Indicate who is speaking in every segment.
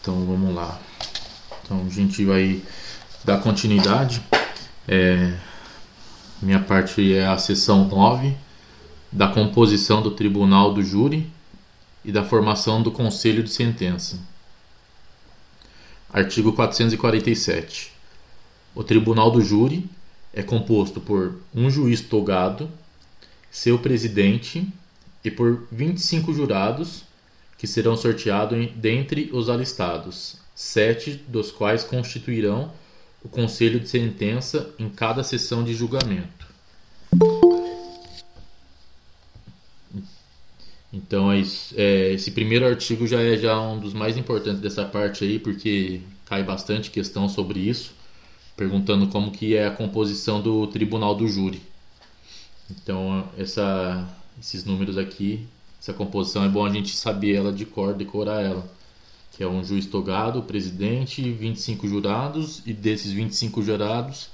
Speaker 1: Então vamos lá. Então a gente vai dar continuidade. É, minha parte é a seção 9 da composição do tribunal do júri e da formação do conselho de sentença. Artigo 447. O tribunal do júri é composto por um juiz togado, seu presidente e por 25 jurados que serão sorteados dentre os alistados, sete dos quais constituirão o conselho de sentença em cada sessão de julgamento. Então é, é, esse primeiro artigo já é já um dos mais importantes dessa parte aí, porque cai bastante questão sobre isso, perguntando como que é a composição do tribunal do júri. Então essa, esses números aqui essa composição é bom a gente saber ela de cor, decorar ela. Que é um juiz togado, presidente, 25 jurados, e desses 25 jurados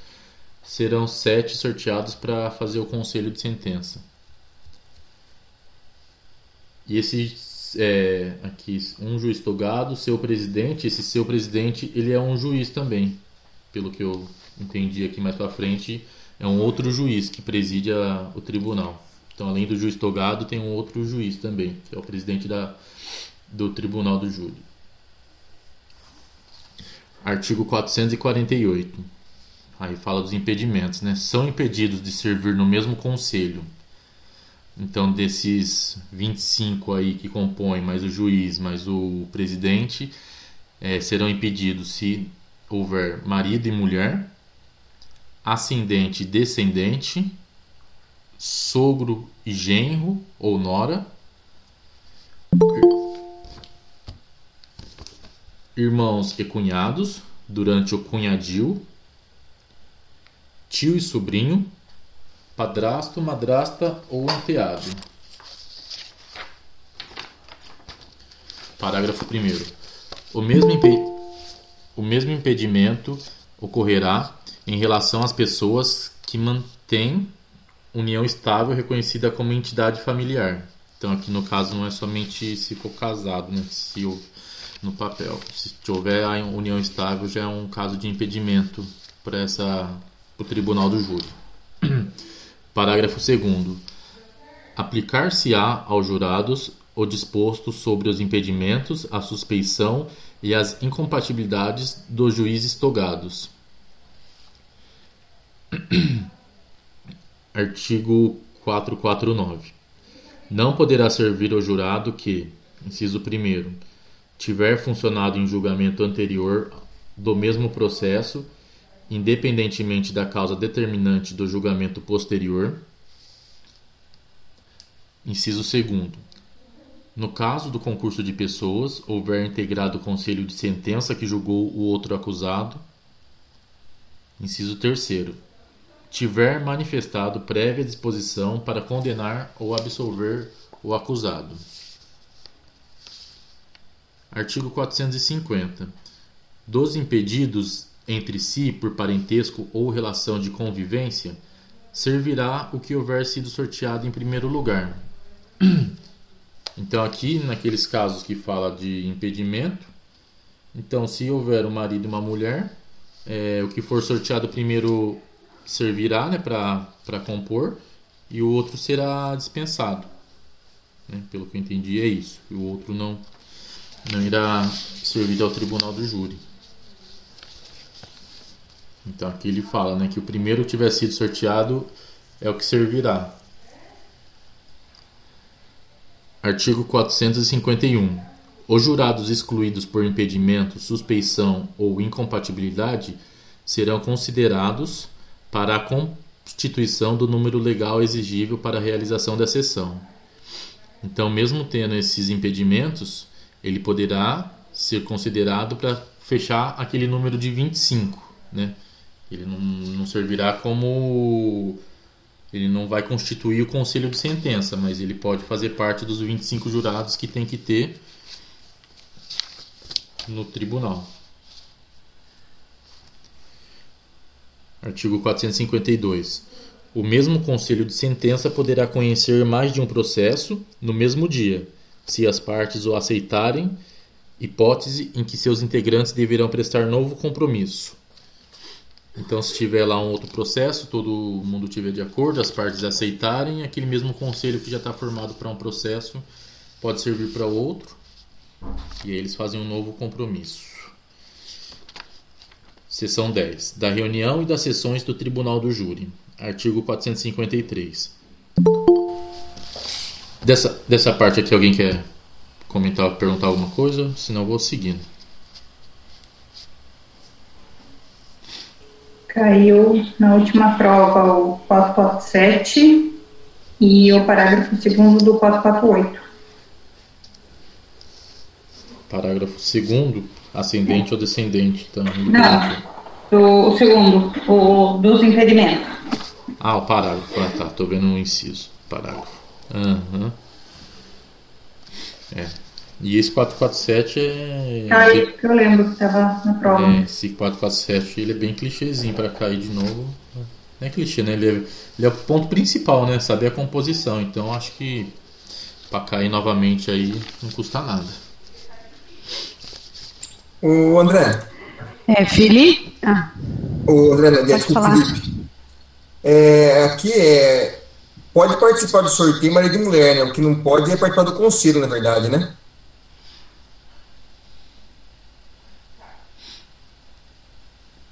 Speaker 1: serão sete sorteados para fazer o conselho de sentença. E esse é, aqui, um juiz togado, seu presidente, esse seu presidente, ele é um juiz também. Pelo que eu entendi aqui mais para frente, é um outro juiz que preside a, o tribunal. Então, além do juiz togado, tem um outro juiz também, que é o presidente da, do Tribunal do Júri. Artigo 448. Aí fala dos impedimentos, né? São impedidos de servir no mesmo conselho. Então, desses 25 aí que compõem, mais o juiz, mais o presidente, é, serão impedidos se houver marido e mulher, ascendente e descendente, sogro e genro ou nora, irmãos e cunhados durante o cunhadio, tio e sobrinho, padrasto, madrasta ou enteado. Parágrafo 1. O o mesmo impedimento ocorrerá em relação às pessoas que mantêm união estável reconhecida como entidade familiar. Então aqui no caso não é somente se for casado, né? Se no papel. Se houver a união estável já é um caso de impedimento para essa o tribunal do júri. Parágrafo 2 Aplicar-se-á aos jurados o disposto sobre os impedimentos, a suspeição e as incompatibilidades dos juízes togados. Artigo 449. Não poderá servir ao jurado que, inciso 1, tiver funcionado em julgamento anterior do mesmo processo, independentemente da causa determinante do julgamento posterior. Inciso 2. No caso do concurso de pessoas, houver integrado o conselho de sentença que julgou o outro acusado. Inciso 3 tiver manifestado prévia disposição para condenar ou absolver o acusado. Artigo 450. Dos impedidos entre si por parentesco ou relação de convivência, servirá o que houver sido sorteado em primeiro lugar. Então, aqui, naqueles casos que fala de impedimento, então, se houver um marido e uma mulher, é, o que for sorteado primeiro servirá né, para compor e o outro será dispensado. Né? Pelo que eu entendi, é isso. E o outro não, não irá servir ao tribunal do júri. Então aqui ele fala né, que o primeiro que tiver sido sorteado é o que servirá. Artigo 451. Os jurados excluídos por impedimento, suspeição ou incompatibilidade serão considerados para a constituição do número legal exigível para a realização da sessão. Então, mesmo tendo esses impedimentos, ele poderá ser considerado para fechar aquele número de 25, né? Ele não, não servirá como ele não vai constituir o conselho de sentença, mas ele pode fazer parte dos 25 jurados que tem que ter no tribunal. Artigo 452. o mesmo conselho de sentença poderá conhecer mais de um processo no mesmo dia, se as partes o aceitarem, hipótese em que seus integrantes deverão prestar novo compromisso. Então, se tiver lá um outro processo, todo mundo tiver de acordo, as partes aceitarem, aquele mesmo conselho que já está formado para um processo pode servir para outro, e aí eles fazem um novo compromisso. Seção 10. Da reunião e das sessões do Tribunal do Júri. Artigo 453. Dessa, dessa parte aqui, alguém quer comentar, perguntar alguma coisa? Senão vou seguindo.
Speaker 2: Caiu na última prova o 447 e o parágrafo segundo do 448.
Speaker 1: Parágrafo segundo, ascendente é. ou descendente? Então,
Speaker 2: Não, o segundo, o dos impedimentos.
Speaker 1: Ah, o parágrafo, ah, tá, tô vendo um inciso, parágrafo. Uhum. É. E esse 447 é.
Speaker 2: Cai, que eu lembro que estava na prova.
Speaker 1: É, esse 447 ele é bem clichêzinho para cair de novo. Não é clichê, né? Ele é, ele é o ponto principal, né? Saber a composição. Então acho que para cair novamente aí não custa nada.
Speaker 3: O André.
Speaker 4: É, Felipe? Ah.
Speaker 3: O André, não, desculpa, Felipe. É, aqui é. Pode participar do sorteio marido e mulher, né? O que não pode é participar do conselho, na verdade, né?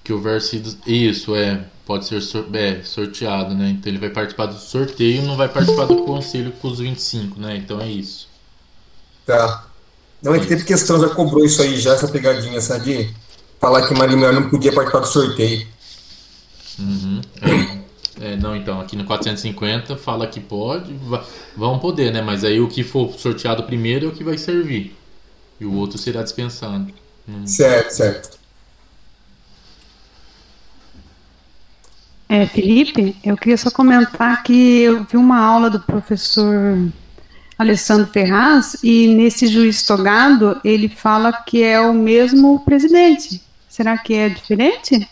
Speaker 1: que o versículo. Isso, é. Pode ser é, sorteado, né? Então ele vai participar do sorteio não vai participar do conselho com os 25, né? Então é isso.
Speaker 3: Tá. Não, é que teve questão, já cobrou isso aí, já, essa pegadinha, sabe? De falar que Maria Melhor não podia participar do sorteio.
Speaker 1: Uhum. É, é, não, então, aqui no 450 fala que pode, vão poder, né? Mas aí o que for sorteado primeiro é o que vai servir. E o outro será dispensado.
Speaker 3: Hum. Certo, certo.
Speaker 4: É, Felipe, eu queria só comentar que eu vi uma aula do professor Alessandro Ferraz e nesse juiz togado ele fala que é o mesmo presidente. Será que é diferente?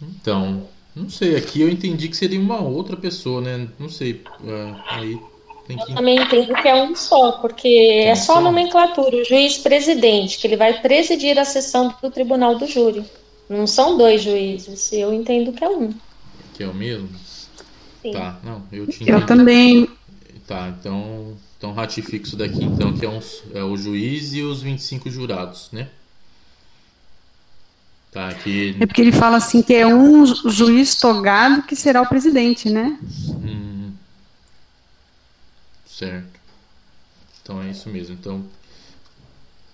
Speaker 1: Então, não sei, aqui eu entendi que seria uma outra pessoa, né? Não sei, é, aí
Speaker 5: tem que... Eu também entendo que é um só, porque Tem é só a nomenclatura, o juiz-presidente, que ele vai presidir a sessão do tribunal do júri. Não são dois juízes, eu entendo que é um.
Speaker 1: Que é o mesmo?
Speaker 5: Sim.
Speaker 1: Tá, não, eu
Speaker 4: tinha. Eu também.
Speaker 1: Tá, então, então ratifico isso daqui, então, que é, um, é o juiz e os 25 jurados, né? Tá, aqui...
Speaker 4: É porque ele fala assim que é um juiz togado que será o presidente, né?
Speaker 1: Hum. Certo. Então é isso mesmo. Então,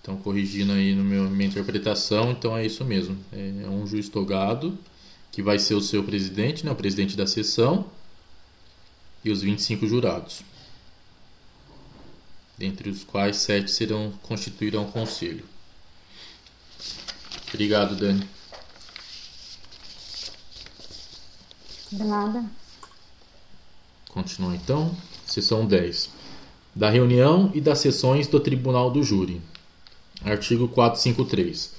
Speaker 1: então corrigindo aí no meu minha interpretação, então é isso mesmo. É, é um juiz togado que vai ser o seu presidente, né, o presidente da sessão e os 25 jurados. Dentre os quais sete serão constituirão o conselho. Obrigado, Dani.
Speaker 4: De nada.
Speaker 1: Continua então. Seção 10. Da reunião e das sessões do Tribunal do Júri. Artigo 453.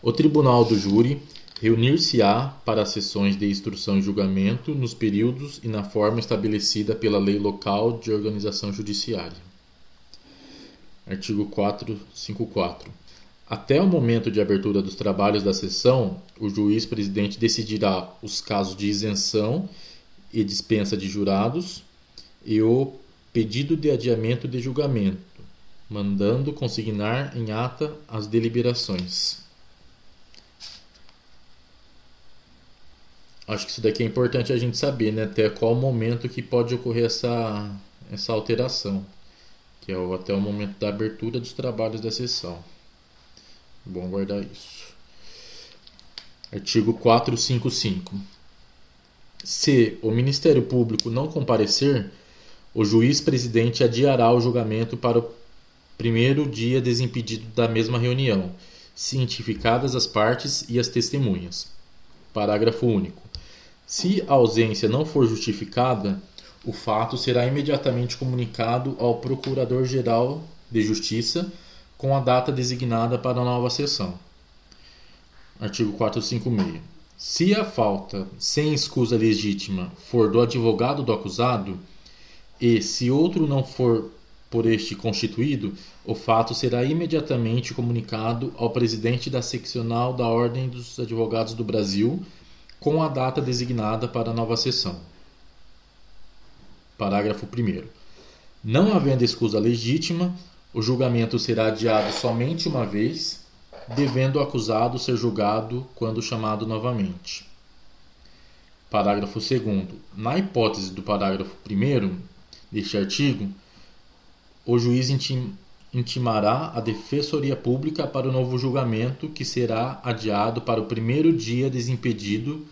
Speaker 1: O Tribunal do Júri reunir-se-á para sessões de instrução e julgamento nos períodos e na forma estabelecida pela lei local de organização judiciária. Artigo 454. Até o momento de abertura dos trabalhos da sessão, o juiz presidente decidirá os casos de isenção e dispensa de jurados, e o pedido de adiamento de julgamento, mandando consignar em ata as deliberações. Acho que isso daqui é importante a gente saber, né? Até qual momento que pode ocorrer essa, essa alteração, que é o, até o momento da abertura dos trabalhos da sessão. Bom guardar isso. Artigo 455. Se o Ministério Público não comparecer, o juiz presidente adiará o julgamento para o primeiro dia desimpedido da mesma reunião, cientificadas as partes e as testemunhas. Parágrafo único. Se a ausência não for justificada, o fato será imediatamente comunicado ao Procurador-Geral de Justiça com a data designada para a nova sessão. Artigo 456. Se a falta sem escusa legítima for do advogado do acusado, e se outro não for por este constituído, o fato será imediatamente comunicado ao presidente da seccional da Ordem dos Advogados do Brasil, com a data designada para a nova sessão. Parágrafo 1. Não havendo escusa legítima, o julgamento será adiado somente uma vez devendo o acusado ser julgado quando chamado novamente. Parágrafo 2. Na hipótese do parágrafo 1 deste artigo, o juiz intim, intimará a Defensoria Pública para o novo julgamento, que será adiado para o primeiro dia desimpedido,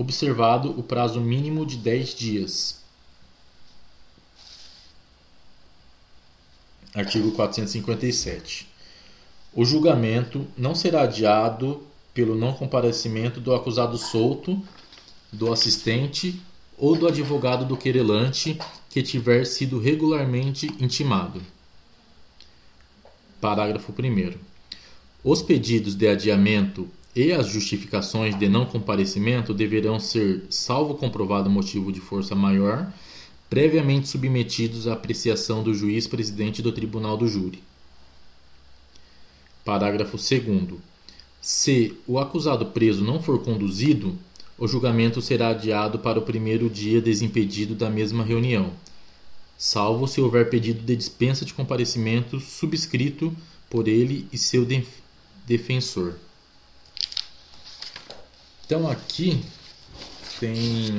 Speaker 1: observado o prazo mínimo de 10 dias. Artigo 457. O julgamento não será adiado pelo não comparecimento do acusado solto, do assistente ou do advogado do querelante que tiver sido regularmente intimado. Parágrafo 1. Os pedidos de adiamento e as justificações de não comparecimento deverão ser, salvo comprovado motivo de força maior, previamente submetidos à apreciação do juiz presidente do tribunal do júri. Parágrafo 2. Se o acusado preso não for conduzido, o julgamento será adiado para o primeiro dia desimpedido da mesma reunião, salvo se houver pedido de dispensa de comparecimento subscrito por ele e seu defensor. Então aqui tem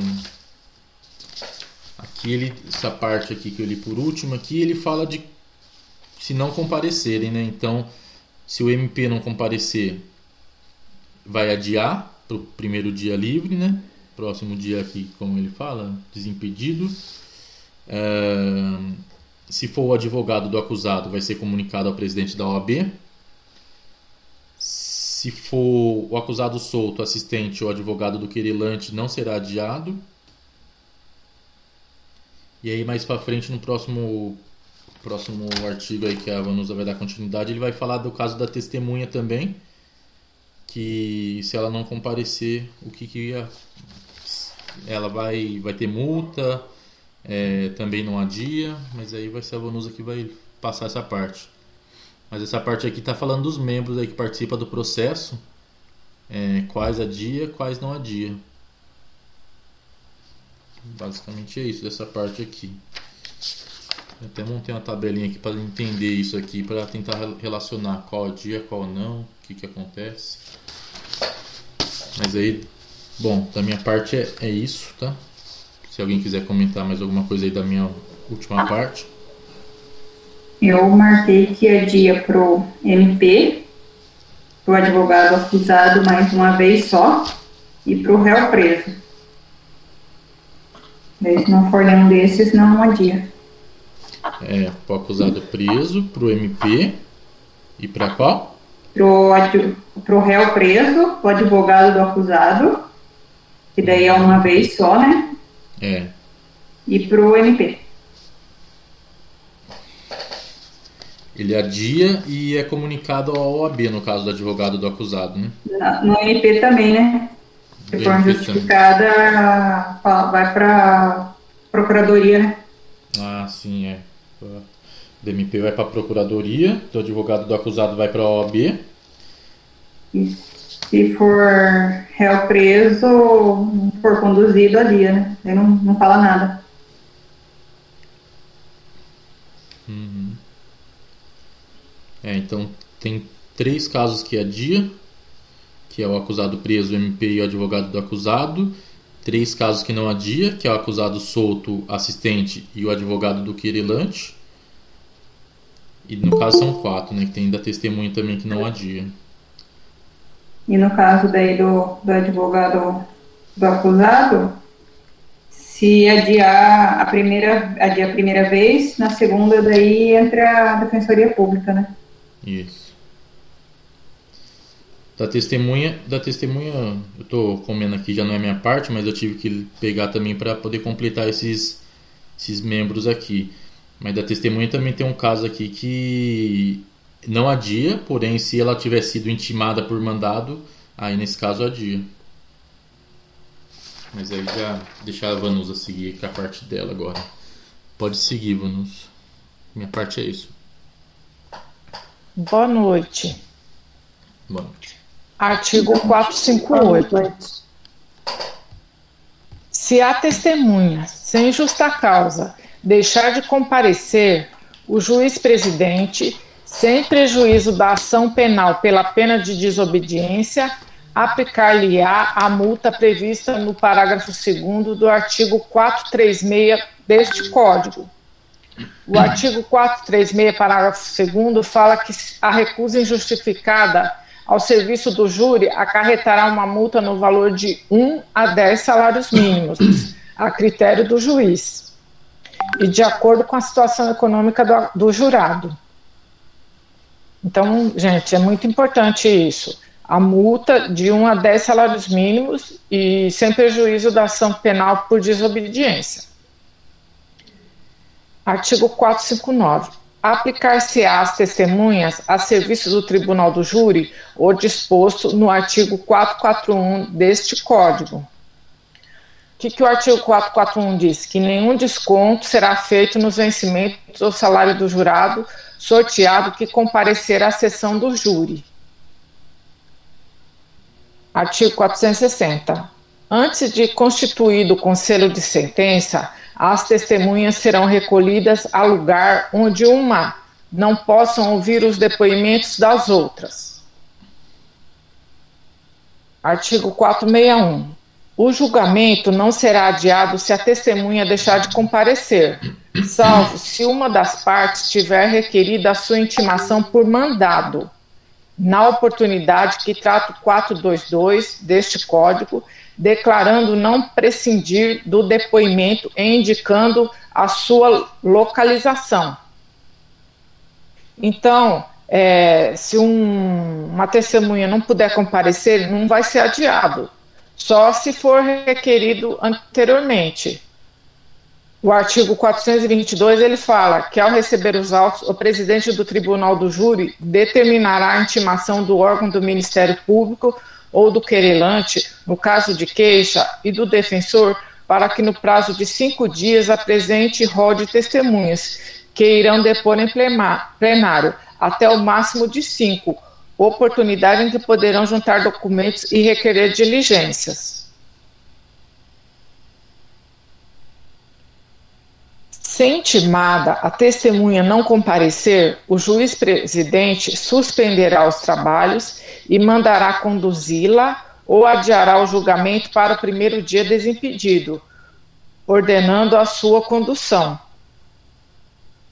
Speaker 1: aqui ele essa parte aqui que eu li por último aqui ele fala de se não comparecerem, né? Então se o MP não comparecer, vai adiar para o primeiro dia livre, né? Próximo dia aqui, como ele fala, desimpedido. É, se for o advogado do acusado, vai ser comunicado ao presidente da OAB. Se for o acusado solto, assistente ou advogado do querelante, não será adiado. E aí mais para frente no próximo próximo artigo aí que a Vanusa vai dar continuidade, ele vai falar do caso da testemunha também, que se ela não comparecer, o que, que ia, ela vai, vai ter multa, é, também não adia, mas aí vai ser a Vanusa que vai passar essa parte. Mas essa parte aqui está falando dos membros aí que participam do processo, é, quais adia, quais não adia. Basicamente é isso dessa parte aqui. Eu até montei uma tabelinha aqui para entender isso aqui, para tentar relacionar qual dia, qual não, o que, que acontece. Mas aí, bom, da minha parte é, é isso, tá? Se alguém quiser comentar mais alguma coisa aí da minha última parte.
Speaker 2: Eu marquei que é dia pro MP, pro advogado acusado mais uma vez só, e pro réu preso. Se não for nenhum desses, não adia.
Speaker 1: É, pro acusado preso, pro MP e para qual?
Speaker 2: Pro, pro réu preso, o advogado do acusado, que daí é uma vez só, né?
Speaker 1: É.
Speaker 2: E pro MP.
Speaker 1: Ele adia e é comunicado ao OAB, no caso do advogado do acusado, né?
Speaker 2: No MP também, né? Se for justificada, vai para procuradoria, né?
Speaker 1: Ah, sim, é. Do MP vai para a procuradoria, do advogado do acusado vai para a OAB.
Speaker 2: E se for réu preso, for conduzido ali, né? Ele não, não fala nada.
Speaker 1: Uhum. É, então tem três casos que é dia, que é o acusado preso, o MP e o advogado do acusado. Três casos que não adia, que é o acusado solto, assistente e o advogado do querelante. E no caso são quatro, né? Que tem ainda testemunha também que não adia.
Speaker 2: E no caso daí do, do advogado do acusado, se adiar a primeira, adiar a primeira vez, na segunda daí entra a defensoria pública, né?
Speaker 1: Isso. Da testemunha, da testemunha, eu tô comendo aqui, já não é minha parte, mas eu tive que pegar também para poder completar esses, esses membros aqui. Mas da testemunha também tem um caso aqui que não adia, porém, se ela tiver sido intimada por mandado, Aí nesse caso adia. Mas aí já deixar a Vanusa seguir com a parte dela agora. Pode seguir, Vanusa. Minha parte é isso.
Speaker 6: Boa noite.
Speaker 1: Boa noite.
Speaker 6: Artigo 458. Se a testemunha, sem justa causa, deixar de comparecer, o juiz presidente, sem prejuízo da ação penal pela pena de desobediência, aplicar-lhe-á a multa prevista no parágrafo 2 do artigo 436 deste Código. O artigo 436, parágrafo 2 fala que a recusa injustificada ao serviço do júri acarretará uma multa no valor de 1 a 10 salários mínimos, a critério do juiz, e de acordo com a situação econômica do, do jurado. Então, gente, é muito importante isso a multa de 1 a 10 salários mínimos e sem prejuízo da ação penal por desobediência. Artigo 459. Aplicar-se às testemunhas a serviço do Tribunal do Júri o disposto no artigo 441 deste Código. O que, que o artigo 441 diz? Que nenhum desconto será feito nos vencimentos do salário do jurado sorteado que comparecer à sessão do júri. Artigo 460. Antes de constituído o conselho de sentença, as testemunhas serão recolhidas a lugar onde uma não possam ouvir os depoimentos das outras. Artigo 461. O julgamento não será adiado se a testemunha deixar de comparecer, salvo se uma das partes tiver requerido a sua intimação por mandado na oportunidade que trata o 422 deste Código, declarando não prescindir do depoimento e indicando a sua localização. Então, é, se um, uma testemunha não puder comparecer, não vai ser adiado, só se for requerido anteriormente. O artigo 422 ele fala que ao receber os autos, o presidente do Tribunal do Júri determinará a intimação do órgão do Ministério Público ou do querelante, no caso de queixa, e do defensor, para que no prazo de cinco dias apresente e rode testemunhas, que irão depor em plenário, até o máximo de cinco, oportunidade em que poderão juntar documentos e requerer diligências. Se intimada a testemunha não comparecer, o juiz presidente suspenderá os trabalhos e mandará conduzi-la ou adiará o julgamento para o primeiro dia desimpedido, ordenando a sua condução.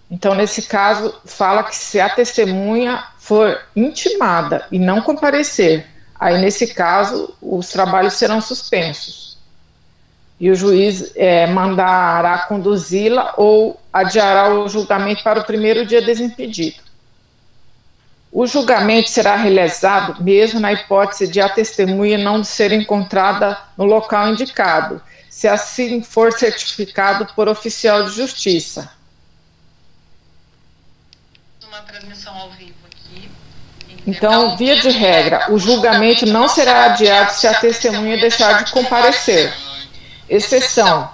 Speaker 6: Então, nesse caso, fala que se a testemunha for intimada e não comparecer, aí nesse caso os trabalhos serão suspensos e o juiz é, mandará conduzi-la ou adiará o julgamento para o primeiro dia desimpedido. O julgamento será realizado mesmo na hipótese de a testemunha não ser encontrada no local indicado, se assim for certificado por oficial de justiça. Uma transmissão ao vivo aqui. Então, via de regra, o julgamento não será adiado se a testemunha deixar de comparecer exceção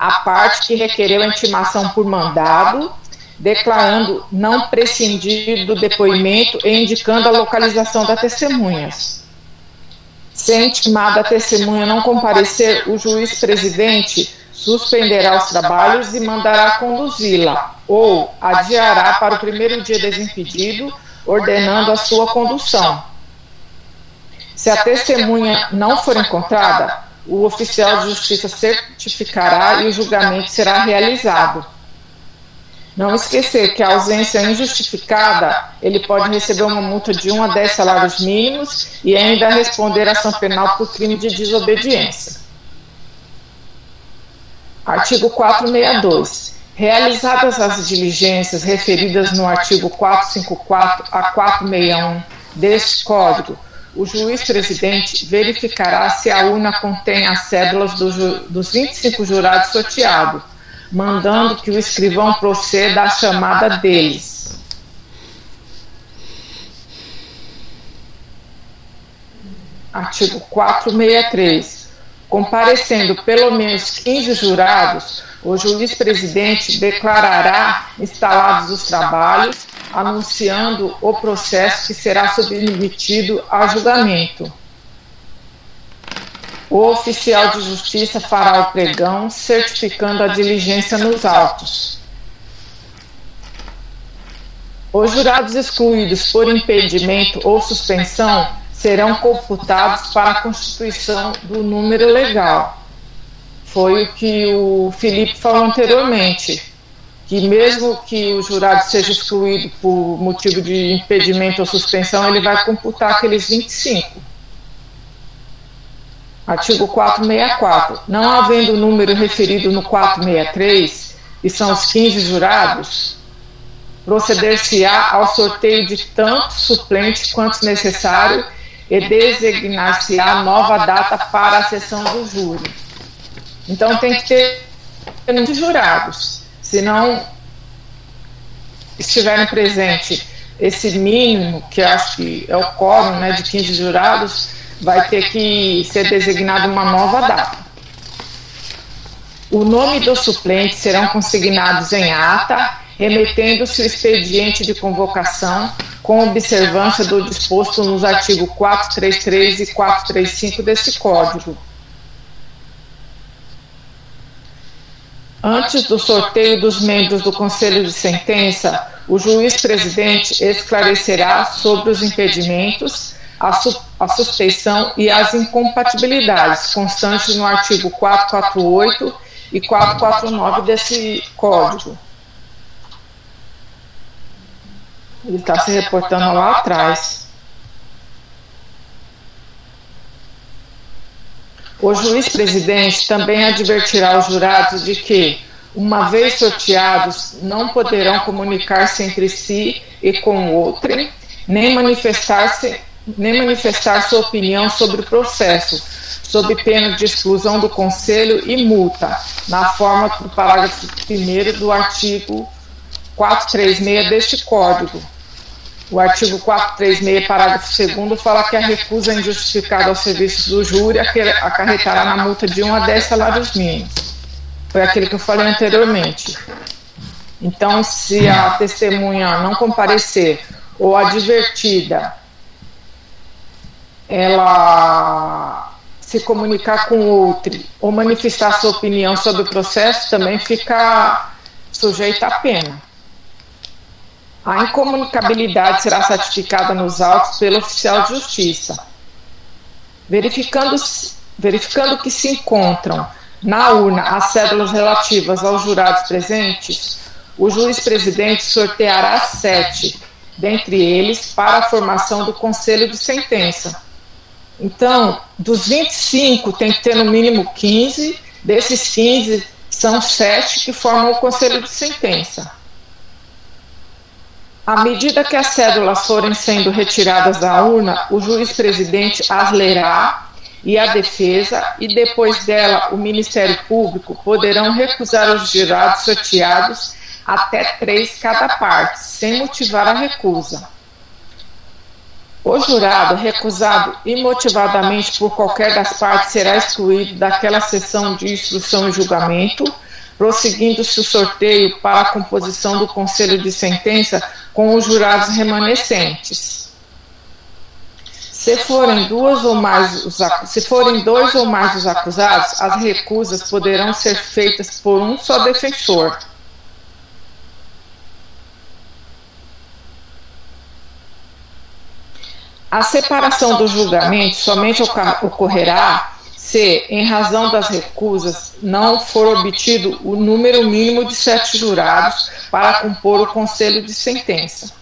Speaker 6: a parte que requereu a intimação por mandado, declarando não prescindir do depoimento e indicando a localização da testemunhas. Se a intimada testemunha não comparecer, o juiz presidente suspenderá os trabalhos e mandará conduzi-la, ou adiará para o primeiro dia desimpedido, ordenando a sua condução. Se a testemunha não for encontrada, o oficial de justiça certificará e o julgamento será realizado. Não esquecer que a ausência injustificada, ele pode receber uma multa de 1 a 10 salários mínimos e ainda responder ação penal por crime de desobediência. Artigo 462. Realizadas as diligências referidas no artigo 454 a 461 deste Código, o juiz presidente verificará se a urna contém as cédulas do dos 25 jurados sorteados, mandando que o escrivão proceda à chamada deles. artigo 463, comparecendo pelo menos 15 jurados, o juiz-presidente declarará instalados os trabalhos, anunciando o processo que será submetido a julgamento. O oficial de justiça fará o pregão, certificando a diligência nos autos. Os jurados excluídos por impedimento ou suspensão serão computados para a constituição do número legal. Foi o que o Felipe falou anteriormente, que mesmo que o jurado seja excluído por motivo de impedimento ou suspensão, ele vai computar aqueles 25. Artigo 464. Não havendo o número referido no 463, e são os 15 jurados, proceder-se-á ao sorteio de tanto suplente quanto necessário e designar-se-á nova data para a sessão do júri. Então tem que ter de jurados, se não estiverem presente esse mínimo, que acho que é o quórum né, de 15 jurados, vai ter que ser designada uma nova data. O nome dos suplentes serão consignados em ata, remetendo-se o expediente de convocação com observância do disposto nos artigos 433 e 435 desse Código. Antes do sorteio dos membros do Conselho de Sentença, o juiz-presidente esclarecerá sobre os impedimentos, a, su a suspeição e as incompatibilidades constantes no artigo 448 e 449 desse Código. Ele está se reportando lá atrás. O juiz-presidente também advertirá os jurados de que, uma vez sorteados, não poderão comunicar-se entre si e com outro, nem manifestar-se nem manifestar sua opinião sobre o processo, sob pena de exclusão do Conselho e multa, na forma do parágrafo 1 do artigo 436 deste Código. O artigo 436, parágrafo 2 fala que a recusa injustificada ao serviço do júri acarretará na multa de 1 a 10 salários mínimos. Foi aquele que eu falei anteriormente. Então, se a testemunha não comparecer ou advertida ela se comunicar com outro ou manifestar sua opinião sobre o processo também fica sujeita à pena. A incomunicabilidade será certificada nos autos pelo oficial de justiça. Verificando, verificando que se encontram na urna as cédulas relativas aos jurados presentes, o juiz-presidente sorteará sete, dentre eles, para a formação do conselho de sentença então, dos 25, tem que ter no mínimo 15, desses 15, são sete que formam o conselho de sentença. À medida que as cédulas forem sendo retiradas da urna, o juiz-presidente as lerá e a defesa, e depois dela o Ministério Público poderão recusar os jurados sorteados até três cada parte, sem motivar a recusa. O jurado, recusado imotivadamente por qualquer das partes, será excluído daquela sessão de instrução e julgamento, prosseguindo-se o sorteio para a composição do conselho de sentença com os jurados remanescentes. Se forem, duas ou mais os, se forem dois ou mais os acusados, as recusas poderão ser feitas por um só defensor A separação do julgamento somente ocorrerá se, em razão das recusas, não for obtido o número mínimo de sete jurados para compor o conselho de sentença.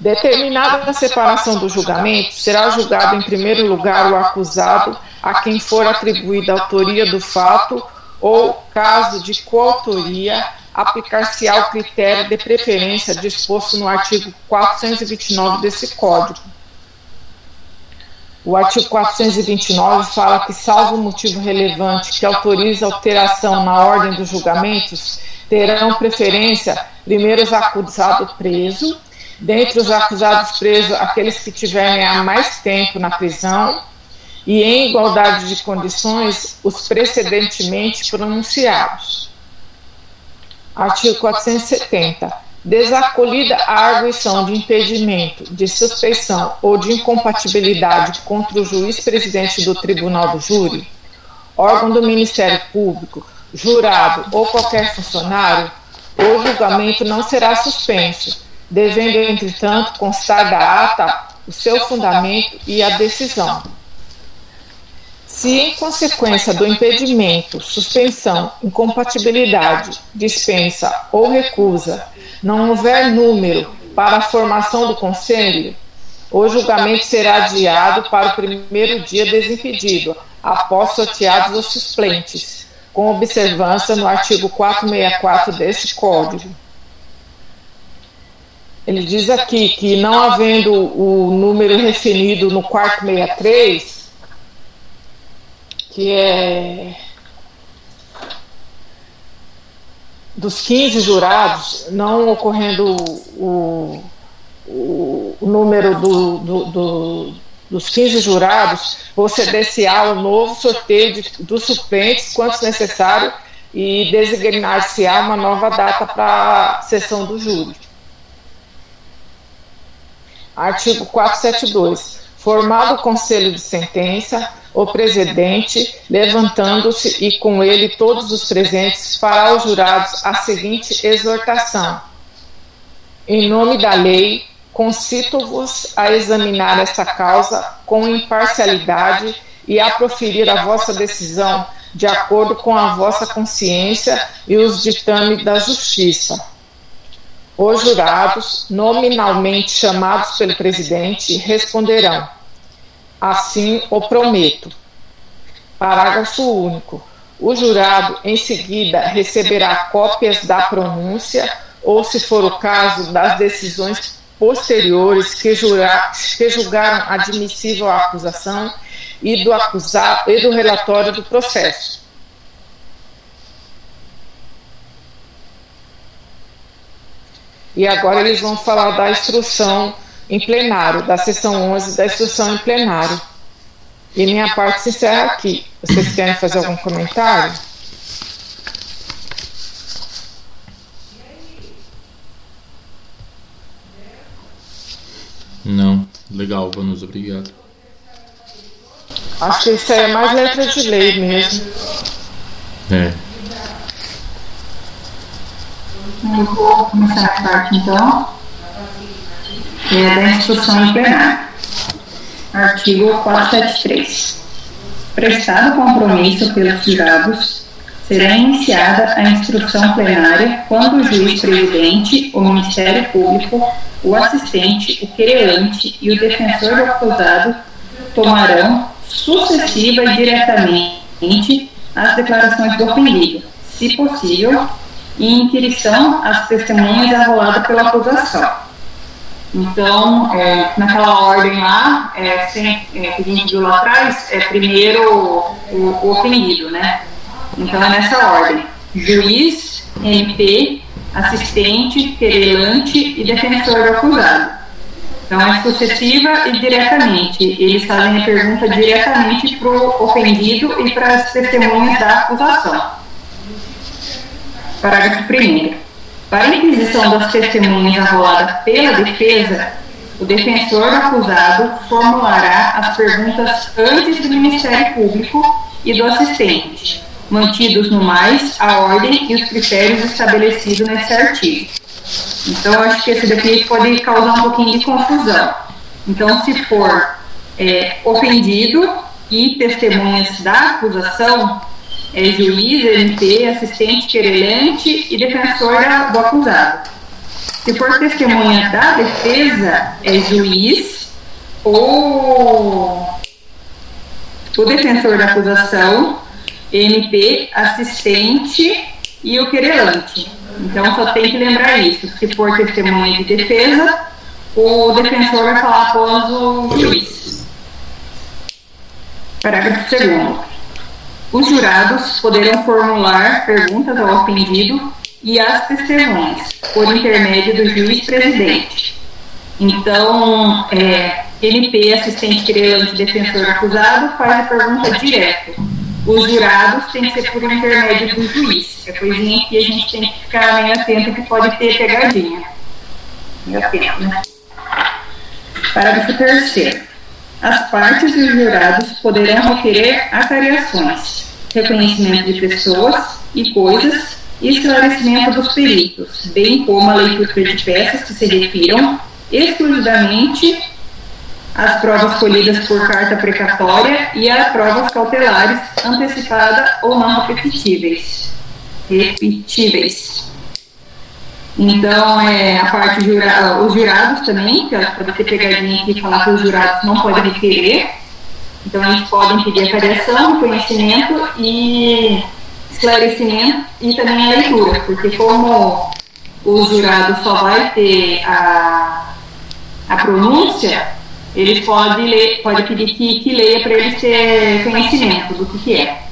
Speaker 6: Determinada a separação do julgamento, será julgado em primeiro lugar o acusado a quem for atribuída a autoria do fato ou, caso de coautoria, aplicar-se-á critério de preferência disposto no artigo 429 desse Código. O artigo 429 fala que, salvo motivo relevante que autorize alteração na ordem dos julgamentos, terão preferência primeiro os acusados preso, dentre os acusados presos, aqueles que tiverem há mais tempo na prisão e em igualdade de condições os precedentemente pronunciados. Artigo 470 desacolhida a arguição de impedimento, de suspeição ou de incompatibilidade contra o juiz presidente do tribunal do júri, órgão do Ministério Público, jurado ou qualquer funcionário, o julgamento não será suspenso, devendo, entretanto, constar da ata o seu fundamento e a decisão. Se, em consequência do impedimento, suspensão, incompatibilidade, dispensa ou recusa, não houver número para a formação do conselho, o julgamento será adiado para o primeiro dia desimpedido, após sorteados os suplentes, com observância no artigo 464 deste Código. Ele diz aqui que, não havendo o número referido no 463, que é dos 15 jurados, não ocorrendo o, o, o número do, do, do, dos 15 jurados, proceder-se-á o novo sorteio de, dos suplentes, quanto necessário, e designar-se-á uma nova data para a sessão do júri. Artigo 472. Formado o conselho de sentença, o presidente, levantando-se e com ele todos os presentes, fará aos jurados a seguinte exortação: Em nome da lei, concito-vos a examinar esta causa com imparcialidade e a proferir a vossa decisão de acordo com a vossa consciência e os ditames da justiça. Os jurados, nominalmente chamados pelo presidente, responderão: Assim o prometo. Parágrafo único. O jurado, em seguida, receberá cópias da pronúncia ou, se for o caso, das decisões posteriores que, jurar, que julgaram admissível a acusação e do acusado e do relatório do processo. E agora eles vão falar da instrução em plenário, da sessão 11 da instrução em plenário. E minha parte se encerra aqui. Vocês querem fazer algum comentário?
Speaker 1: Não. Legal, Vanusa, obrigado.
Speaker 6: Acho que isso aí é mais letra de lei mesmo.
Speaker 1: É.
Speaker 2: Eu vou começar a parte então é, da instrução em plenário. Artigo 473. Prestado compromisso pelos jurados, será iniciada a instrução plenária quando o juiz presidente, o Ministério Público, o assistente, o querelante e o defensor do acusado tomarão sucessiva e diretamente as declarações do ofendido, se possível, e inquirição às testemunhas arroladas pela acusação então, é, naquela ordem lá, é, sem, é, que a gente viu lá atrás, é primeiro o, o ofendido, né? Então é nessa ordem: juiz, MP, assistente, querelante e defensor do acusado. Então é sucessiva e diretamente. Eles fazem a pergunta diretamente para o ofendido e para as testemunhas da acusação. Parágrafo 1. Para a inquisição das testemunhas arrolada pela defesa, o defensor acusado formulará as perguntas antes do Ministério Público e do assistente, mantidos no mais a ordem e os critérios estabelecidos nesse artigo. Então, acho que esse daqui pode causar um pouquinho de confusão. Então, se for é, ofendido e testemunhas da acusação, é juiz, MP, assistente querelante e defensor do acusado. Se for testemunha da defesa, é juiz ou o defensor da acusação, MP, assistente e o querelante. Então só tem que lembrar isso. Se for testemunha de defesa, o defensor vai falar após o juiz. Parágrafo 2 os jurados poderão formular perguntas ao ofendido e às testemunhas, por intermédio do juiz presidente. Então, é, MP, assistente querelante, defensor acusado, faz a pergunta direto. Os jurados têm que ser por intermédio do juiz. É coisinha que a gente tem que ficar meio atento que pode ter pegadinha. Meio atento, né? Parágrafo terceiro. As partes e os jurados poderão requerer acariações, reconhecimento de pessoas e coisas e esclarecimento dos peritos, bem como a leitura de peças que se refiram exclusivamente às provas colhidas por carta precatória e às provas cautelares antecipada ou não repetíveis. Repetíveis. Então, é, a parte jura, os jurados também, que pode ter pegadinha aqui e falar que os jurados não podem requerer. Então, eles podem pedir a variação, conhecimento e esclarecimento e também a leitura, porque como o jurado só vai ter a, a pronúncia, eles podem ler, pode pedir que, que leia para eles ter conhecimento do que, que é.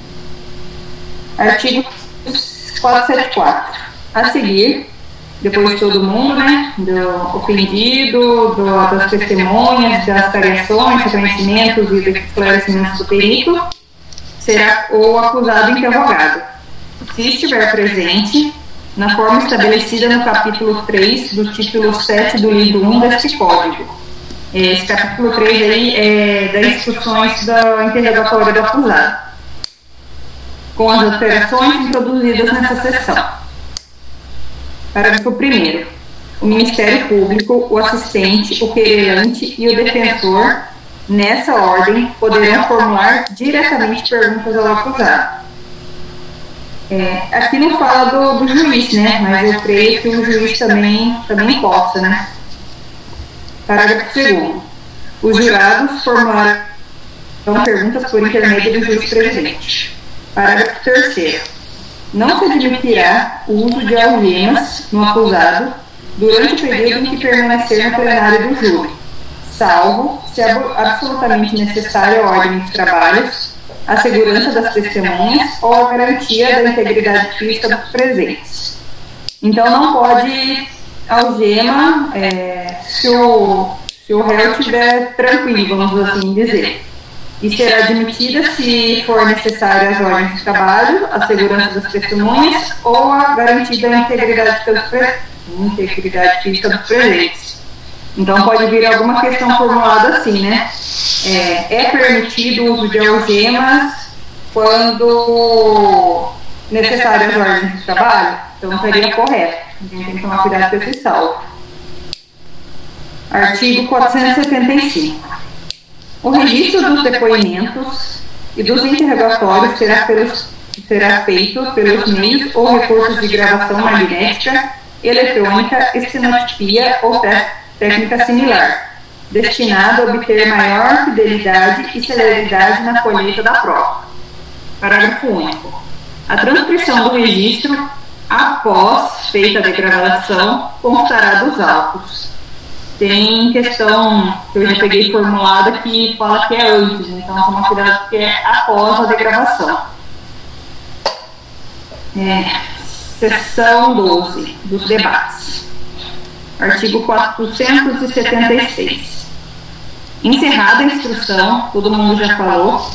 Speaker 2: Artigo 474. A seguir, depois de todo mundo, né, do ofendido, do, das testemunhas, das variações, reconhecimentos e esclarecimentos do perito, será o acusado interrogado se estiver presente, na forma estabelecida no capítulo 3 do título 7 do livro 1 deste código. Esse capítulo 3 aí é das instruções da interrogatória do acusado, com as alterações introduzidas nessa sessão. Parágrafo 1 o Ministério Público, o assistente, o querelante e o defensor, nessa ordem, poderão formular diretamente perguntas ao acusado é, aqui não fala do, do, juiz, né? Mas eu creio que o juiz também, também possa, né? Parágrafo 2. Os jurados formarão perguntas por intermédio do juiz presidente. Parágrafo 3. Não se admitirá o uso de algemas no acusado durante o período em que permanecer no plenário do júri, salvo se absolutamente necessário a ordem dos trabalhos a segurança das testemunhas ou a garantia da integridade física dos presentes. Então, não pode algema é, se, o, se o réu estiver tranquilo, vamos assim dizer. E será admitida se for necessário as ordens de trabalho, a segurança das testemunhas ou a garantia da integridade, física dos presentes. Então pode vir alguma questão formulada assim, né? É, é permitido o uso de algemas quando necessário as ordens de trabalho? Então seria correto. A gente tem que tomar cuidado com esse salvo. Artigo 475. O registro dos depoimentos e dos interrogatórios será, pelos, será feito pelos meios ou recursos de gravação magnética, eletrônica, estenotipia ou técnica similar, destinada a obter maior fidelidade e celeridade na colheita da prova. Parágrafo único. A transcrição do registro, após feita a degradação, constará dos autos. Tem questão que eu já peguei formulada que fala que é antes, então toma cuidado que é após a degravação. É, seção 12 dos debates. Artigo 476. Encerrada a instrução, todo mundo já falou,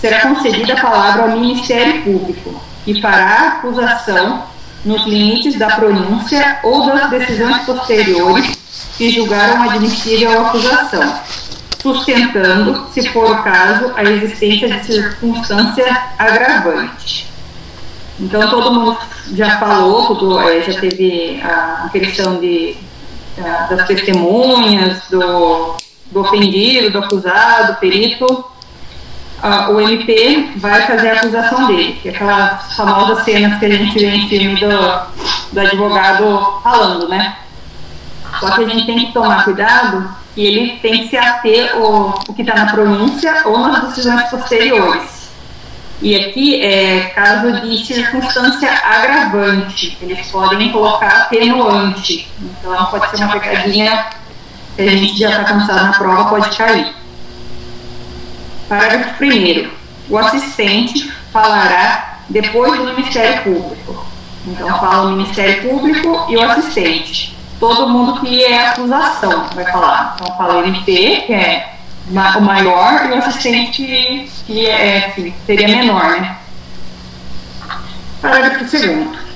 Speaker 2: será concedida a palavra ao Ministério Público, que fará acusação nos limites da pronúncia ou das decisões posteriores que julgaram admissível a acusação, sustentando, se for o caso, a existência de circunstância agravante. Então, todo mundo já falou, tudo, é, já teve a questão de, das testemunhas, do, do ofendido, do acusado, do perito. O MP vai fazer a acusação dele, que é aquelas famosas cenas que a gente vê em filme do, do advogado falando, né? Só que a gente tem que tomar cuidado e ele tem que se ater o, o que está na pronúncia ou nas decisões posteriores. E aqui é caso de circunstância agravante, eles podem colocar atenuante. Então pode ser uma pecadinha que a gente já está cansado na prova, pode cair. Parágrafo 1. O assistente falará depois do Ministério Público. Então fala o Ministério Público e o assistente. Todo mundo que é acusação, vai falar. Então fala MP, que é o maior, e o assistente que, é, que seria menor, né? Parágrafo 2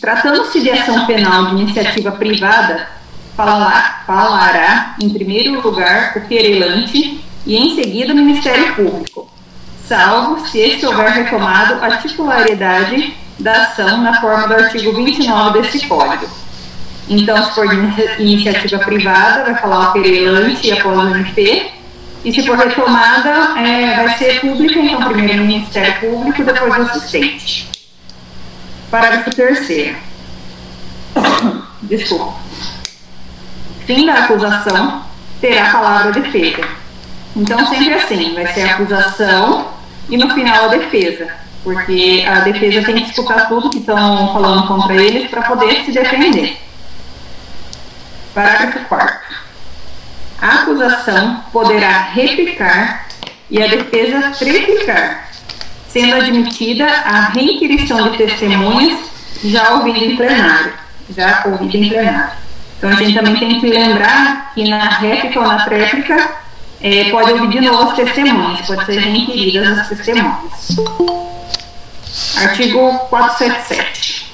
Speaker 2: Tratando-se de ação penal de iniciativa privada, falará, falará em primeiro lugar o querelante e em seguida o Ministério Público, salvo se este houver retomado a titularidade da ação na forma do artigo 29 desse Código. Então, se for de iniciativa privada, vai falar o querelante e após o MP, e se for retomada, é, vai ser pública, então primeiro o Ministério Público, depois o assistente. Parágrafo 3 Desculpa. Fim da acusação terá a palavra defesa. Então, sempre assim, vai ser a acusação e no final a defesa, porque a defesa tem que escutar tudo que estão falando contra eles para poder se defender. Parágrafo 4 A acusação poderá replicar e a defesa triplicar, sendo admitida a reinquirição de testemunhas já ouvida em plenário. Já ouvida em plenário. Então a gente também tem que lembrar que na réplica ou na tréplica é, pode ouvir de novo as testemunhas, pode ser reinquiridas as testemunhas. Artigo 477.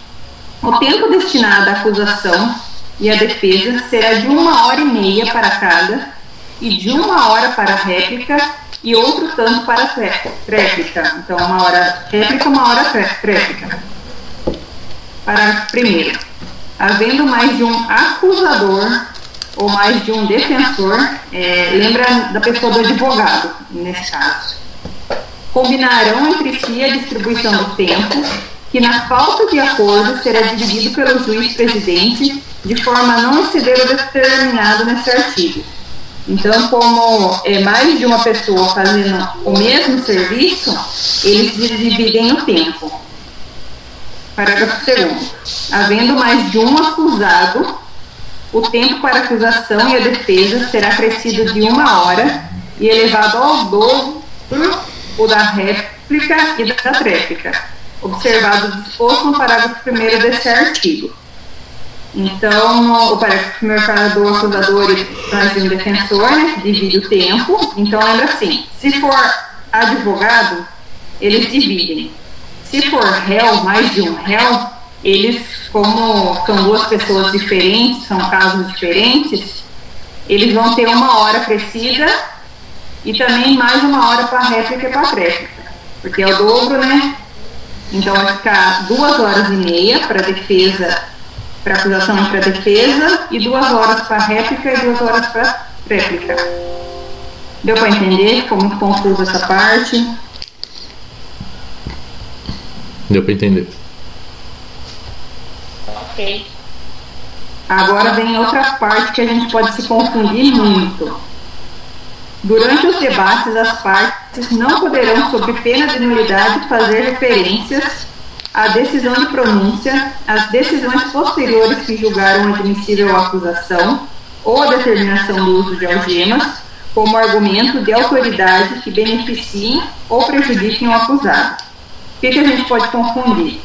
Speaker 2: O tempo destinado à acusação e à defesa será de uma hora e meia para cada e de uma hora para a réplica e outro tanto para a tréplica. Então, uma hora réplica, uma hora tréplica. Parágrafo primeiro. Havendo mais de um acusador ou mais de um defensor, é, lembra da pessoa do advogado, nesse caso, combinarão entre si a distribuição do tempo, que na falta de acordo será dividido pelo juiz presidente de forma a não exceder o determinado nesse artigo. Então, como é mais de uma pessoa fazendo o mesmo serviço, eles dividem o tempo. Parágrafo 2. Havendo mais de um acusado, o tempo para acusação e a defesa será crescido de uma hora e elevado ao dobro o da réplica e da tréplica, observado o disposto no parágrafo 1 desse artigo. Então, o parágrafo primeiro fala do acusador e mais um defensor, né, divide o tempo. Então, lembra assim: se for advogado, eles dividem. Se for réu, mais de um réu, eles, como são duas pessoas diferentes, são casos diferentes, eles vão ter uma hora precisa e também mais uma hora para réplica e para tréplica, porque é o dobro, né? Então vai ficar duas horas e meia para defesa para acusação e para defesa, e duas horas para réplica e duas horas para réplica. Deu para entender? Ficou muito confuso essa parte.
Speaker 1: Deu para entender.
Speaker 5: Ok.
Speaker 2: Agora vem outra parte que a gente pode se confundir muito. Durante os debates, as partes não poderão, sob pena de nulidade, fazer referências a decisão de pronúncia, as decisões posteriores que julgaram admissível a acusação ou a determinação do uso de algemas como argumento de autoridade que beneficiem ou prejudiquem o acusado. O que, que a gente pode confundir?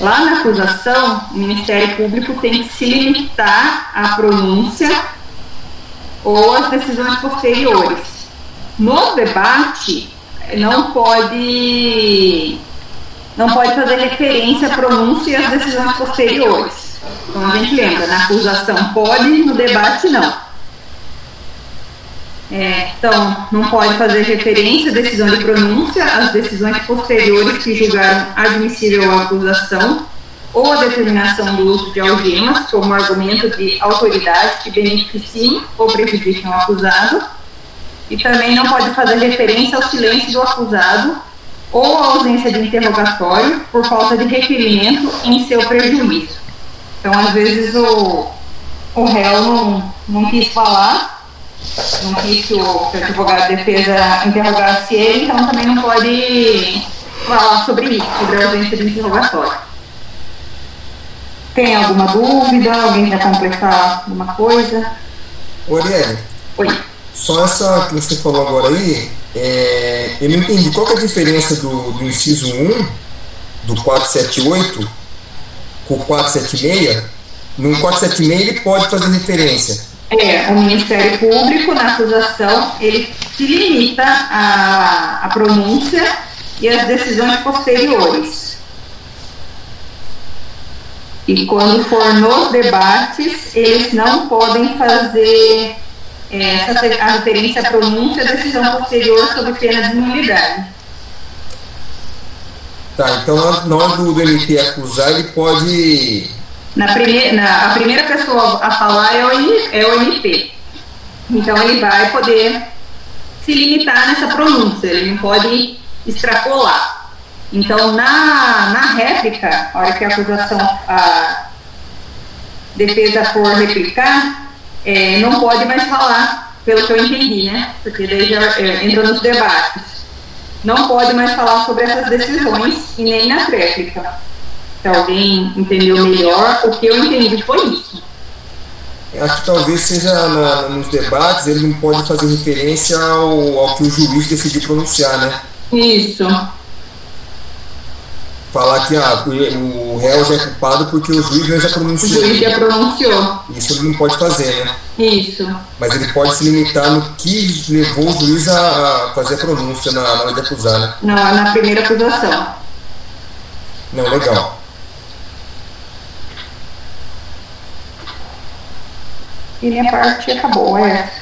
Speaker 2: Lá na acusação, o Ministério Público tem que se limitar à pronúncia ou às decisões posteriores. No debate, não pode não pode fazer referência à pronúncia e às decisões posteriores. Então a gente lembra, na acusação pode, no debate não. É, então, não pode fazer referência à decisão de pronúncia, às decisões posteriores que julgaram admissível a acusação ou a determinação do uso de algemas como argumento de autoridade que beneficiem ou prejudiquem o acusado. E também não pode fazer referência ao silêncio do acusado ou a ausência de interrogatório por falta de requerimento em seu prejuízo. Então, às vezes, o, o réu não, não quis falar, não quis que o, que o advogado de defesa interrogasse ele, então também não pode falar sobre isso, sobre a ausência de interrogatório. Tem alguma dúvida? Alguém quer completar alguma coisa?
Speaker 3: Oriane.
Speaker 2: Oi.
Speaker 3: Só essa que você falou agora aí, é, eu não entendi qual é a diferença do, do inciso 1 do 478 com o 476 No 476 ele pode fazer referência.
Speaker 2: É, o Ministério Público, na acusação, ele se limita à, à pronúncia e às decisões posteriores. E quando for nos debates, eles não podem fazer é, essa, a referência à pronúncia e decisão posterior sobre pena de nulidade.
Speaker 3: Tá, então na hora do, do MP acusar, ele pode.
Speaker 2: Na primeira, na, a primeira pessoa a falar é o, é o MP. Então ele vai poder se limitar nessa pronúncia, ele não pode extrapolar. Então, na, na réplica, a hora que a acusação, a defesa for replicar, é, não pode mais falar, pelo que eu entendi, né? Porque daí já é, entra nos debates. Não pode mais falar sobre essas decisões e nem na réplica. Se alguém entendeu melhor, o que eu entendi foi isso.
Speaker 3: Acho que talvez seja na, nos debates, ele não pode fazer referência ao, ao que o juiz decidiu pronunciar, né?
Speaker 2: Isso.
Speaker 3: Falar que ah, o, réu já é culpado porque o juiz já pronunciou.
Speaker 2: O juiz já pronunciou.
Speaker 3: Isso ele não pode fazer, né?
Speaker 2: Isso.
Speaker 3: Mas ele pode se limitar no que levou o juiz a fazer a pronúncia na, na hora de acusar, né?
Speaker 2: Na, na primeira acusação.
Speaker 3: Não, legal.
Speaker 2: E minha parte acabou, é.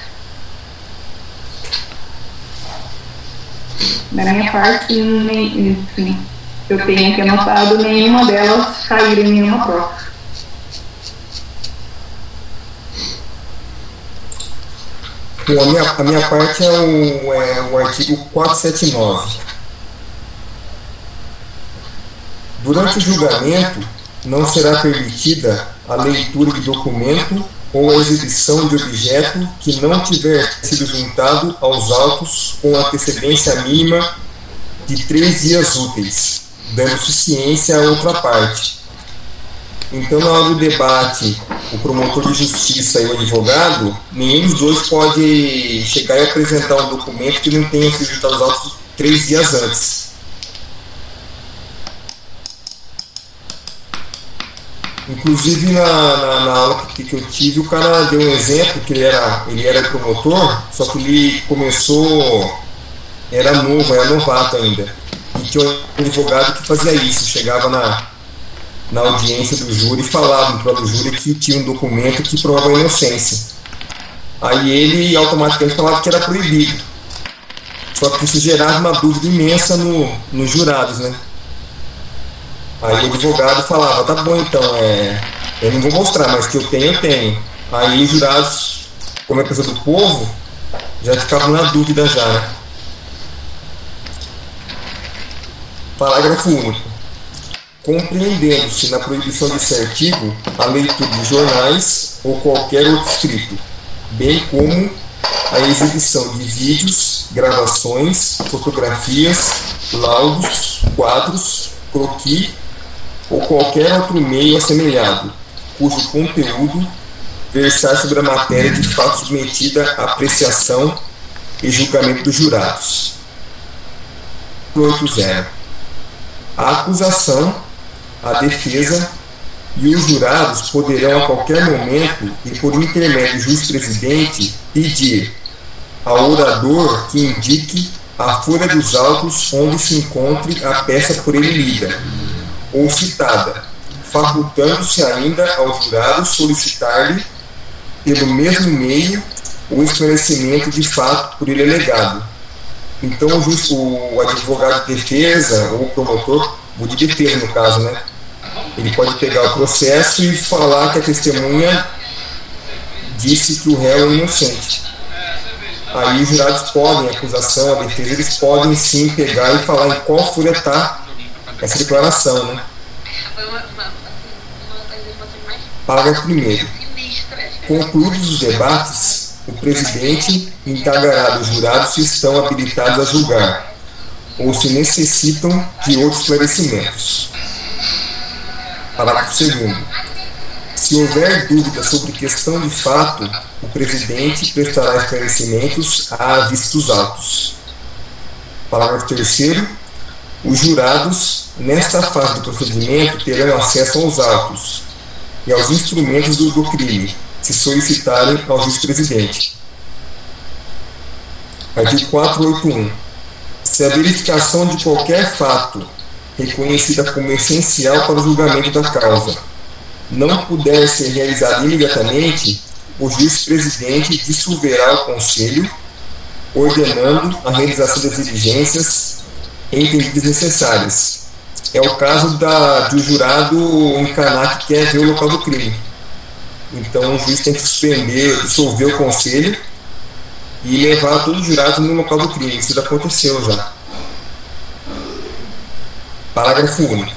Speaker 2: Da minha parte, nem, enfim, eu tenho aqui anotado, nenhuma delas caiu em nenhuma prova.
Speaker 3: Bom, a minha, a minha parte é o, é o artigo 479. Durante o julgamento, não será permitida a leitura de documento ou a exibição de objeto que não tiver sido juntado aos autos com antecedência mínima de três dias úteis, dando suficiência à outra parte. Então, na hora do debate, o promotor de justiça e o advogado, nenhum dos dois pode chegar e apresentar um documento que não tenha sido juntado aos autos três dias antes. Inclusive na, na, na aula que, que, eu tive, o cara deu um exemplo que ele era, ele era promotor, só que ele começou, era novo, era novato ainda. E tinha um advogado que fazia isso, chegava na, na audiência do júri e falava para o júri que tinha um documento que provava a inocência. Aí ele automaticamente falava que era proibido. Só que isso gerava uma dúvida imensa no, nos jurados, né? Aí o advogado falava, tá bom então, é, eu não vou mostrar, mas que eu tenho, eu tenho. Aí os jurados, como é pessoa do povo, já ficavam na dúvida já, né? Parágrafo único. Compreendendo-se na proibição desse artigo a leitura de jornais ou qualquer outro escrito, bem como a exibição de vídeos, gravações, fotografias, laudos, quadros, croquis ou qualquer outro meio assemelhado, cujo conteúdo versar sobre a matéria de fato submetida à apreciação e julgamento dos jurados. 8.0 A acusação, a defesa e os jurados poderão a qualquer momento e por intermédio do juiz-presidente pedir ao orador que indique a folha dos autos onde se encontre a peça por ele lida ou citada, facultando-se ainda aos jurados solicitar-lhe, pelo mesmo meio, o esclarecimento de fato por ele alegado. Então, o, o advogado de defesa, ou o promotor, o de defesa no caso, né? Ele pode pegar o processo e falar que a testemunha disse que o réu é inocente. Aí os jurados podem, a acusação, a defesa, eles podem sim pegar e falar em qual folha está essa declaração, né? Parágrafo 1. Concluídos os debates, o presidente indagará dos jurados se estão habilitados a julgar ou se necessitam de outros esclarecimentos. Parágrafo 2. Se houver dúvida sobre questão de fato, o presidente prestará esclarecimentos à vista dos autos. Parágrafo 3. Os jurados, nesta fase do procedimento, terão acesso aos autos, e aos instrumentos do, do crime, se solicitarem ao juiz-presidente. Artigo 481. Se a verificação de qualquer fato reconhecida como essencial para o julgamento da causa não puder ser realizada imediatamente, o juiz-presidente dissolverá o Conselho, ordenando a realização das diligências entendidas necessárias. É o caso da, do jurado encarnar que quer ver o local do crime. Então o juiz tem que suspender, dissolver o conselho e levar todos os jurados no local do crime. Isso já aconteceu já. Parágrafo único.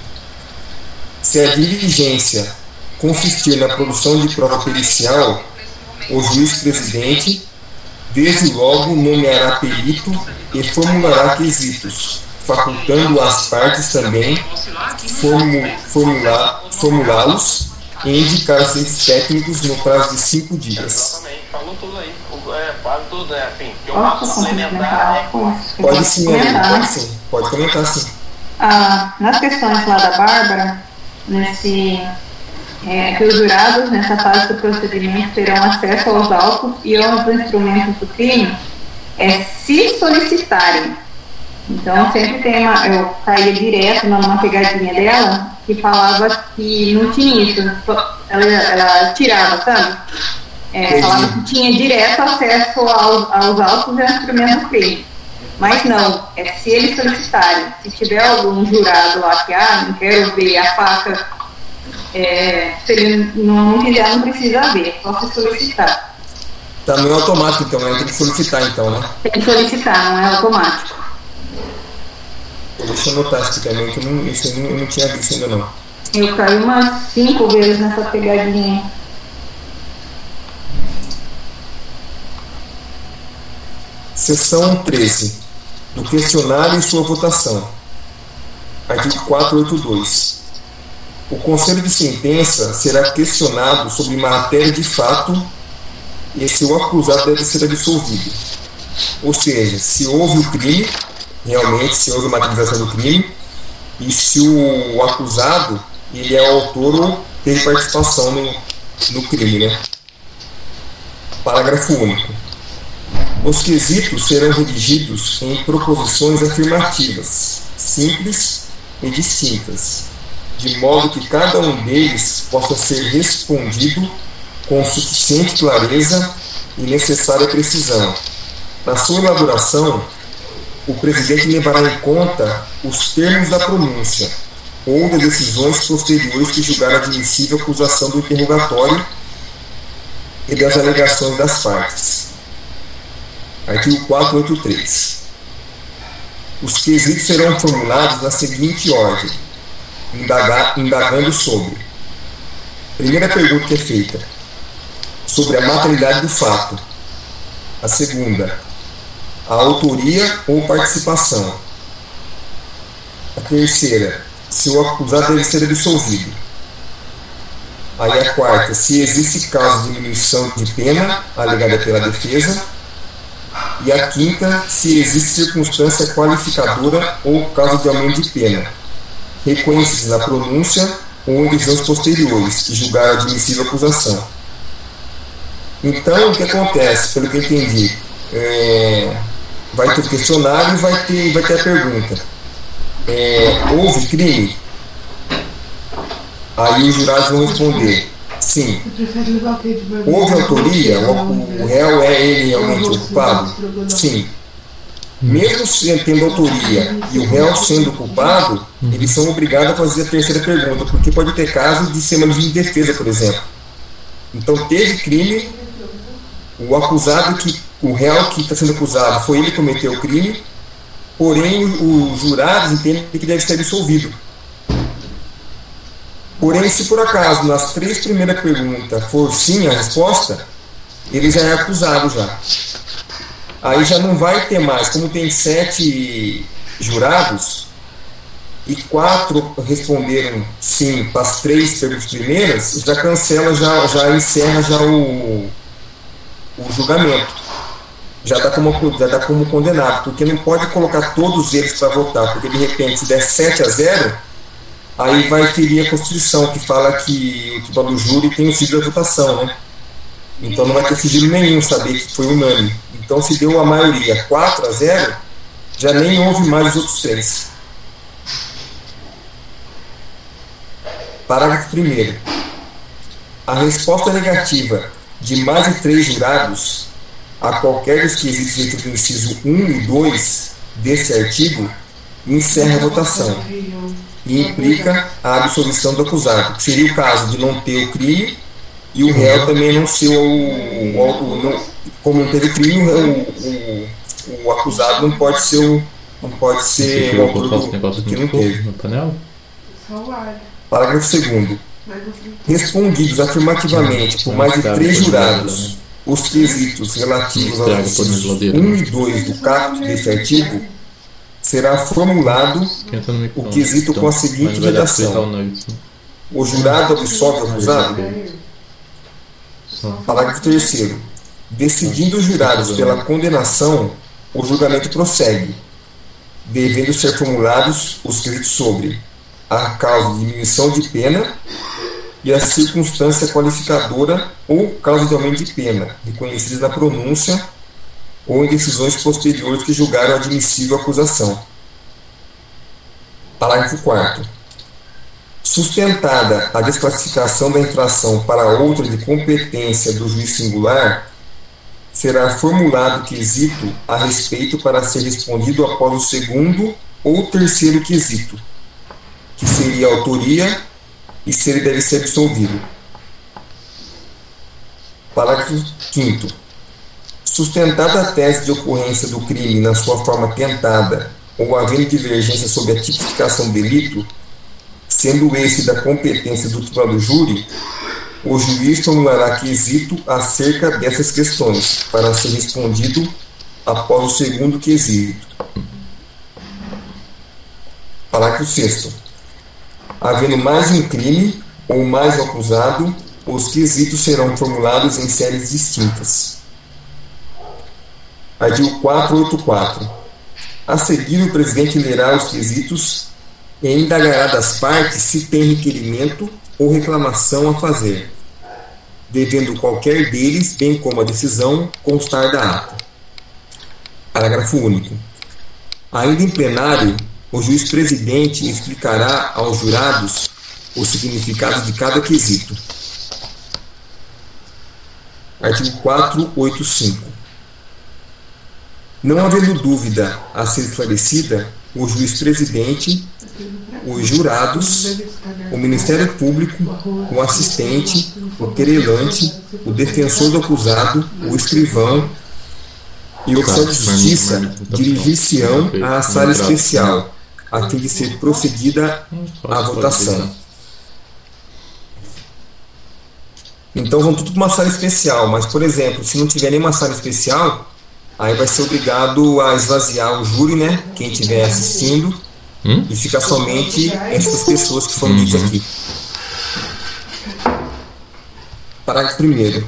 Speaker 3: Se a diligência consistir na produção de prova pericial, o juiz-presidente, desde logo, nomeará perito e formulará quesitos, facultando às partes também formulá-los e indicar seus técnicos no prazo de cinco dias. Falou tudo aí. É, tudo, é, enfim, eu posso complementar. Pode sim, pode sim. Pode comentar sim.
Speaker 2: Ah, nas questões lá da Bárbara, nesse é, que os jurados, nessa fase do procedimento, terão acesso aos autos e aos instrumentos do crime, é, se solicitarem. Então, sempre tem uma. Eu caía direto numa pegadinha dela que falava que não tinha isso. Ela, ela tirava, sabe? É, falava que tinha direto acesso aos, aos autos e crime. Mas não, é se eles solicitarem. Se tiver algum jurado lá que, ah, não quero ver a faca é, se ele não quiser, não precisa ver, só se solicitar.
Speaker 3: Tá, não é automático então, né? Tem que solicitar então, né?
Speaker 2: Tem que solicitar, não é automático.
Speaker 3: Deixa eu anotar isso também, que eu não, isso eu não, eu não tinha visto ainda não.
Speaker 2: Eu caí umas cinco vezes nessa pegadinha.
Speaker 3: Seção 13. Do questionário e sua votação. Artigo 482. O conselho de sentença será questionado sobre matéria de fato e se o acusado deve ser absolvido. Ou seja, se houve o crime, realmente, se houve a materialização do crime, e se o acusado ele é autor ou teve participação no, no crime. Né? Parágrafo único. Os quesitos serão redigidos em proposições afirmativas, simples e distintas, de modo que cada um deles possa ser respondido com suficiente clareza e necessária precisão. Na sua elaboração, o presidente levará em conta os termos da pronúncia ou das decisões posteriores que julgar admissível a acusação do interrogatório e das alegações das partes. Artigo 483. Os quesitos serão formulados na seguinte ordem indagar, indagando sobre. Primeira pergunta que é feita: sobre a materialidade do fato. A segunda, a autoria ou participação. A terceira, se o acusado deve ser absolvido. Aí a quarta, se existe caso de diminuição de pena alegada pela defesa. E a quinta, se existe circunstância qualificadora ou caso de aumento de pena reconhecidos na pronúncia ou em decisões posteriores, que julgaram admissível a acusação. Então, o que acontece, pelo que eu entendi, é, vai ter o questionário e vai ter, vai ter a pergunta. É, houve crime? Aí os jurados vão responder, sim. Houve autoria? O, o réu é ele realmente culpado? Sim mesmo tendo autoria e o réu sendo culpado, eles são obrigados a fazer a terceira pergunta, porque pode ter caso de ser uma de defesa, por exemplo. Então teve crime, o acusado que o réu que está sendo acusado foi ele que cometeu o crime, porém os jurados entendem que deve ser absolvido. Porém, se por acaso nas três primeiras perguntas for sim a resposta, ele já é acusado já aí já não vai ter mais, como tem sete jurados e quatro responderam sim para as três perguntas primeiras, já cancela, já, já encerra já o, o julgamento. Já dá, como, já dá como condenado, porque não pode colocar todos eles para votar, porque de repente se der 7 a 0, aí vai ferir a Constituição, que fala que o tribunal do júri tem o sigilo da votação, né? Então não vai ter sigilo nenhum saber que foi unânime. Então se deu a maioria 4 a 0, já nem houve mais os outros três. Parágrafo 1 A resposta negativa de mais de três jurados a qualquer dos quesitos dentro do inciso 1 e 2 deste artigo encerra a votação e implica a absolvição do acusado, que seria o caso de não ter o crime e o réu também não ser o, o, o não, como não teve crime, o, o, acusado não pode ser o não pode ser o autor do, do que não teve. Parágrafo 2 Respondidos afirmativamente por mais de três jurados os quesitos relativos aos incisos 1 e 2 do caput deste artigo, será formulado o quesito com a seguinte redação: O jurado absolve o acusado? Parágrafo 3. Decidindo os jurados pela condenação, o julgamento prossegue, devendo ser formulados os quesitos sobre a causa de diminuição de pena e a circunstância qualificadora ou causa de aumento de pena, reconhecidas na pronúncia ou em decisões posteriores que julgaram admissível a acusação. Parágrafo 4. Sustentada a desclassificação da infração para outra de competência do juiz singular, será formulado quesito a respeito para ser respondido após o segundo ou terceiro quesito, que seria autoria e se ele deve ser absolvido. Parágrafo 5. Sustentada a tese de ocorrência do crime na sua forma tentada ou havendo divergência sobre a tipificação do delito, sendo esse da competência do tribunal do júri, o juiz formulará quesito acerca dessas questões, para ser respondido após o segundo quesito. Parágrafo 6 havendo mais um crime ou mais um acusado, os quesitos serão formulados em séries distintas. Artigo 484. A seguir, o presidente lerá os quesitos e indagará das partes se tem requerimento ou reclamação a fazer, devendo qualquer deles, bem como a decisão, constar da ata. Parágrafo único. Ainda em plenário, o juiz presidente explicará aos jurados o significado de cada quesito. Artigo 485. Não havendo dúvida a ser esclarecida, o juiz presidente, os jurados, o Ministério Público, o assistente, o querelante, o defensor do acusado, o escrivão e o oficial de justiça dirigir-se-ão à sala especial a fim de ser prosseguida a votação. Então vão tudo para uma sala especial, mas por exemplo, se não tiver nenhuma sala especial, aí vai ser obrigado a esvaziar o júri, né? Quem estiver assistindo, hum? e ficar somente essas pessoas que foram uhum. ditas aqui. Parágrafo 1.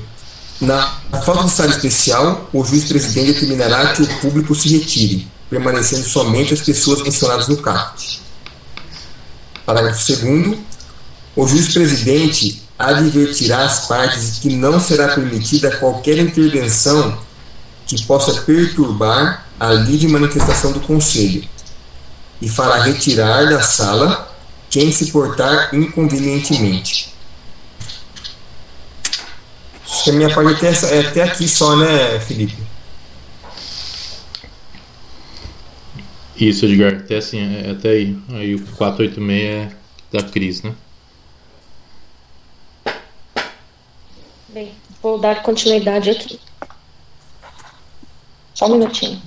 Speaker 3: Na falta de sala especial, o juiz presidente determinará que o público se retire permanecendo somente as pessoas mencionadas no caput. Parágrafo 2 O juiz-presidente advertirá as partes de que não será permitida qualquer intervenção que possa perturbar a livre manifestação do Conselho e fará retirar da sala quem se portar inconvenientemente. Acho que a minha parte é até aqui só, né, Felipe?
Speaker 1: Isso, Edgar, até assim, é, é até aí. Aí o 486 é da Cris, né?
Speaker 5: Bem, vou dar continuidade aqui. Só um minutinho.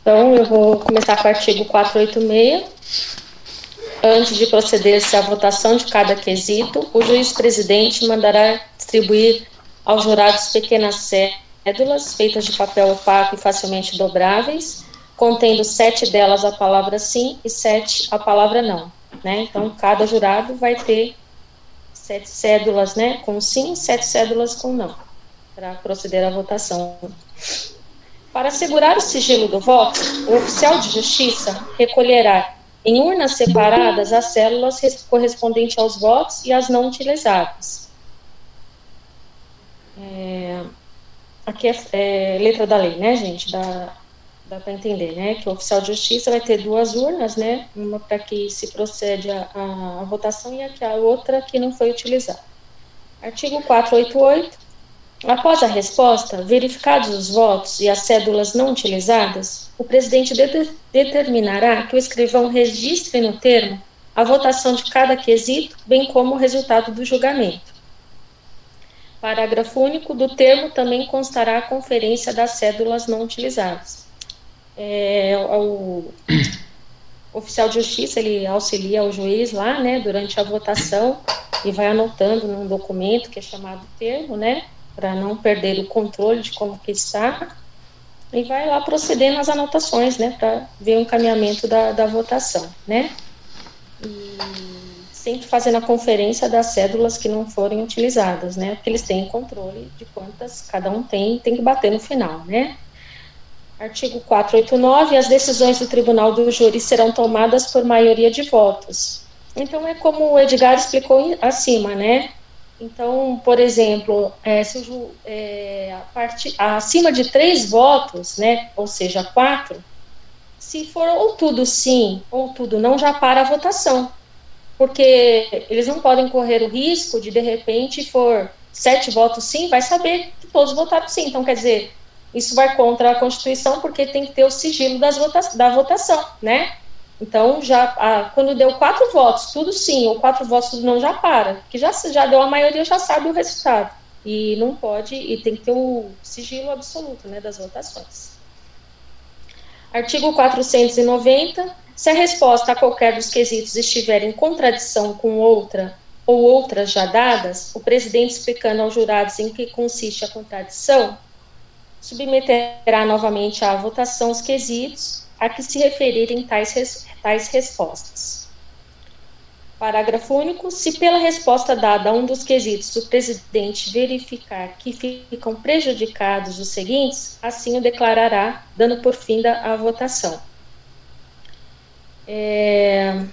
Speaker 5: Então, eu vou começar com o artigo 486. Antes de proceder-se à votação de cada quesito, o juiz-presidente mandará distribuir aos jurados pequenas cédulas feitas de papel opaco e facilmente dobráveis, contendo sete delas a palavra sim e sete a palavra não. Né? Então, cada jurado vai ter sete cédulas né, com sim e sete cédulas com não, para proceder à votação. Para assegurar o sigilo do voto, o oficial de justiça recolherá em urnas separadas as células correspondentes aos votos e as não utilizadas. É, aqui é, é, letra da lei, né, gente? Dá, dá para entender, né? Que o oficial de justiça vai ter duas urnas, né? Uma para que se procede a, a, a votação e aqui a outra que não foi utilizada. Artigo 488. Após a resposta, verificados os votos e as cédulas não utilizadas, o presidente de determinará que o escrivão registre no termo a votação de cada quesito, bem como o resultado do julgamento. Parágrafo único do termo também constará a conferência das cédulas não utilizadas. É, o oficial de justiça ele auxilia o juiz lá, né, durante a votação e vai anotando num documento que é chamado termo, né, para não perder o controle de como que está, e vai lá procedendo as anotações, né, para ver o encaminhamento da, da votação, né, e sempre fazendo a conferência das cédulas que não forem utilizadas, né, porque eles têm controle de quantas cada um tem, tem que bater no final, né. Artigo 489, as decisões do tribunal do júri serão tomadas por maioria de votos. Então, é como o Edgar explicou acima, né, então, por exemplo, é, se o, é, a acima de três votos, né, ou seja, quatro, se for ou tudo sim ou tudo não, já para a votação. Porque eles não podem correr o risco de, de repente, for sete votos sim, vai saber que todos votaram sim. Então, quer dizer, isso vai contra a Constituição, porque tem que ter o sigilo das vota da votação, né? Então, já a, quando deu quatro votos, tudo sim, ou quatro votos, tudo não, já para. Que já, já deu a maioria, já sabe o resultado. E não pode, e tem que ter o sigilo absoluto né, das votações. Artigo 490. Se a resposta a qualquer dos quesitos estiver em contradição com outra ou outras já dadas, o presidente explicando aos jurados em que consiste a contradição, submeterá novamente à votação os quesitos a que se referirem tais, tais respostas. Parágrafo único. Se pela resposta dada a um dos quesitos o presidente verificar que ficam prejudicados os seguintes, assim o declarará, dando por fim a votação. É...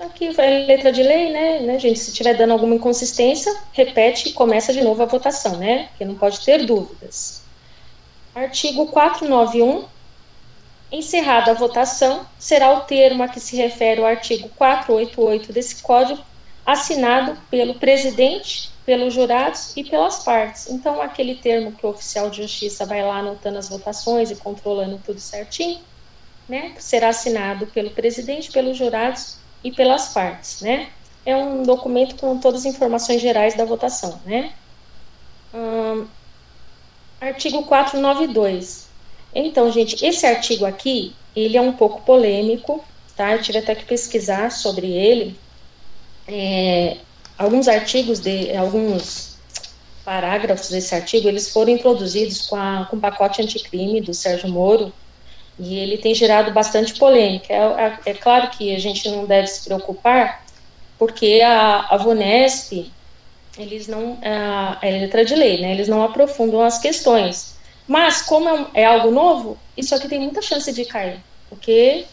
Speaker 5: Aqui vai letra de lei, né, né, gente? Se tiver dando alguma inconsistência, repete e começa de novo a votação, né? Porque não pode ter dúvidas. Artigo 491 Encerrada a votação, será o termo a que se refere o artigo 488 desse Código assinado pelo presidente, pelos jurados e pelas partes. Então, aquele termo que o oficial de justiça vai lá anotando as votações e controlando tudo certinho, né, será assinado pelo presidente, pelos jurados e pelas partes, né? É um documento com todas as informações gerais da votação, né? Hum, artigo 492. Então, gente, esse artigo aqui, ele é um pouco polêmico, tá? Eu tive até que pesquisar sobre ele. É, alguns artigos, de, alguns parágrafos desse artigo, eles foram introduzidos com, com o pacote anticrime do Sérgio Moro, e ele tem gerado bastante polêmica. É, é, é claro que a gente não deve se preocupar, porque a, a Vonesp, eles não, a, a letra de lei, né, eles não aprofundam as questões. Mas, como é, é, algo novo, isso aqui tem muita chance de cair, porque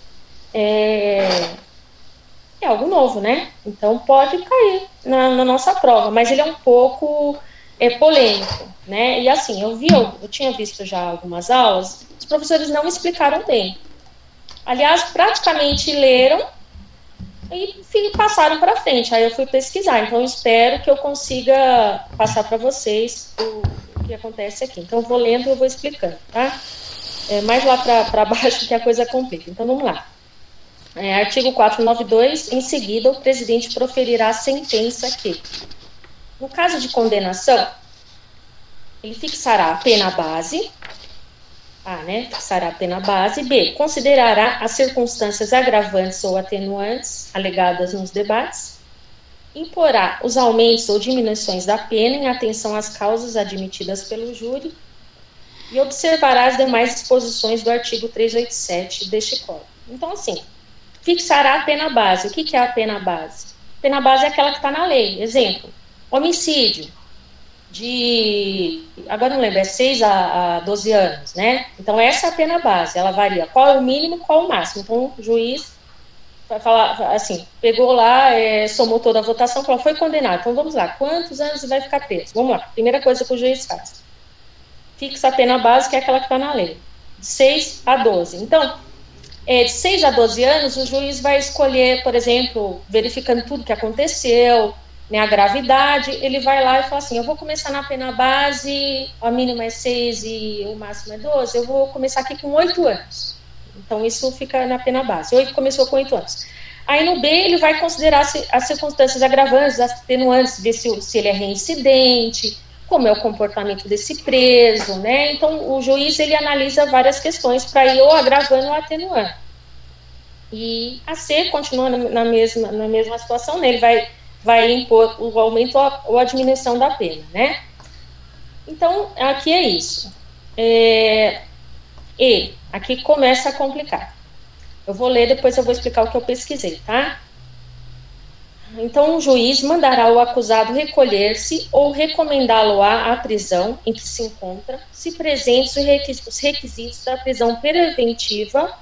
Speaker 5: é, é algo novo, né? Então pode cair na, na, nossa prova, mas ele é um pouco é, polêmico, né? E assim, eu vi, eu, eu tinha visto já algumas aulas, os professores não explicaram bem. Aliás, praticamente leram e passaram para frente. Aí eu fui pesquisar. Então, espero que eu consiga passar para vocês o, que acontece aqui. Então, vou lendo e vou explicando, tá? É mais lá para baixo que a coisa complica. Então, vamos lá. É, artigo 492, em seguida, o presidente proferirá a sentença que, no caso de condenação, ele fixará a pena base, A, né, fixará a pena base, B, considerará as circunstâncias agravantes ou atenuantes alegadas nos debates, imporá os aumentos ou diminuições da pena em atenção às causas admitidas pelo júri e observará as demais disposições do artigo 387 deste Código. Então, assim, fixará a pena base. O que, é a pena base? A pena base é aquela que está na lei. Exemplo, homicídio. de. Agora não lembro, é 6 a, a 12 anos, né? Então, essa é a pena base, ela varia. Qual é o mínimo, qual é o máximo. Então, o juiz vai falar assim: pegou lá, é, somou toda a votação, falou, foi condenado. Então, vamos lá, quantos anos vai ficar preso? Vamos lá, primeira coisa que o juiz faz: fixa a pena base, que é aquela que está na lei, de 6 a 12. Então, é, de 6 a 12 anos, o juiz vai escolher, por exemplo, verificando tudo que aconteceu né, a gravidade, ele vai lá e fala assim: eu vou começar na pena base, a mínima é 6 e o máximo é 12, eu vou começar aqui com 8 anos. Então, isso fica na pena base. 8 começou com 8 anos. Aí no B, ele vai considerar as circunstâncias agravantes, atenuantes, ver se, se ele é reincidente, como é o comportamento desse preso, né? Então, o juiz ele analisa várias questões para ir ou agravando ou atenuando. E a C continua na mesma, na mesma situação, né? Ele vai vai impor o aumento ou a diminuição da pena, né? Então, aqui é isso. É, e, aqui começa a complicar. Eu vou ler, depois eu vou explicar o que eu pesquisei, tá? Então, o juiz mandará o acusado recolher-se ou recomendá-lo-á à prisão em que se encontra, se presentes os requisitos da prisão preventiva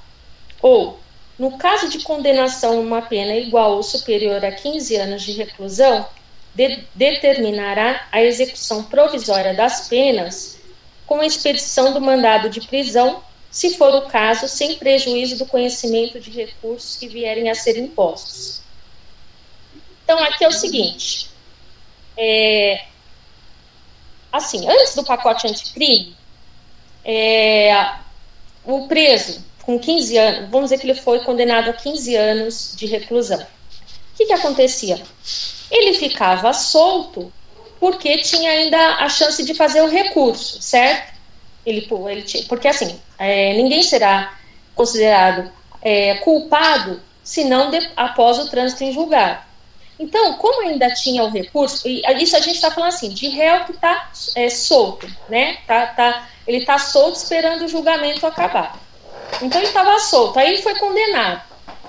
Speaker 5: ou no caso de condenação a uma pena igual ou superior a 15 anos de reclusão, de, determinará a execução provisória das penas com a expedição do mandado de prisão, se for o caso, sem prejuízo do conhecimento de recursos que vierem a ser impostos. Então, aqui é o seguinte: é, assim, antes do pacote anticrime, é, o preso com 15 anos, vamos dizer que ele foi condenado a 15 anos de reclusão. O que, que acontecia? Ele ficava solto porque tinha ainda a chance de fazer o recurso, certo? Ele, ele porque assim, é, ninguém será considerado é, culpado se não após o trânsito em julgado. Então, como ainda tinha o recurso, e isso a gente está falando assim, de réu que está é, solto, né? Tá, tá, ele está solto esperando o julgamento acabar. Então ele estava solto, aí ele foi condenado.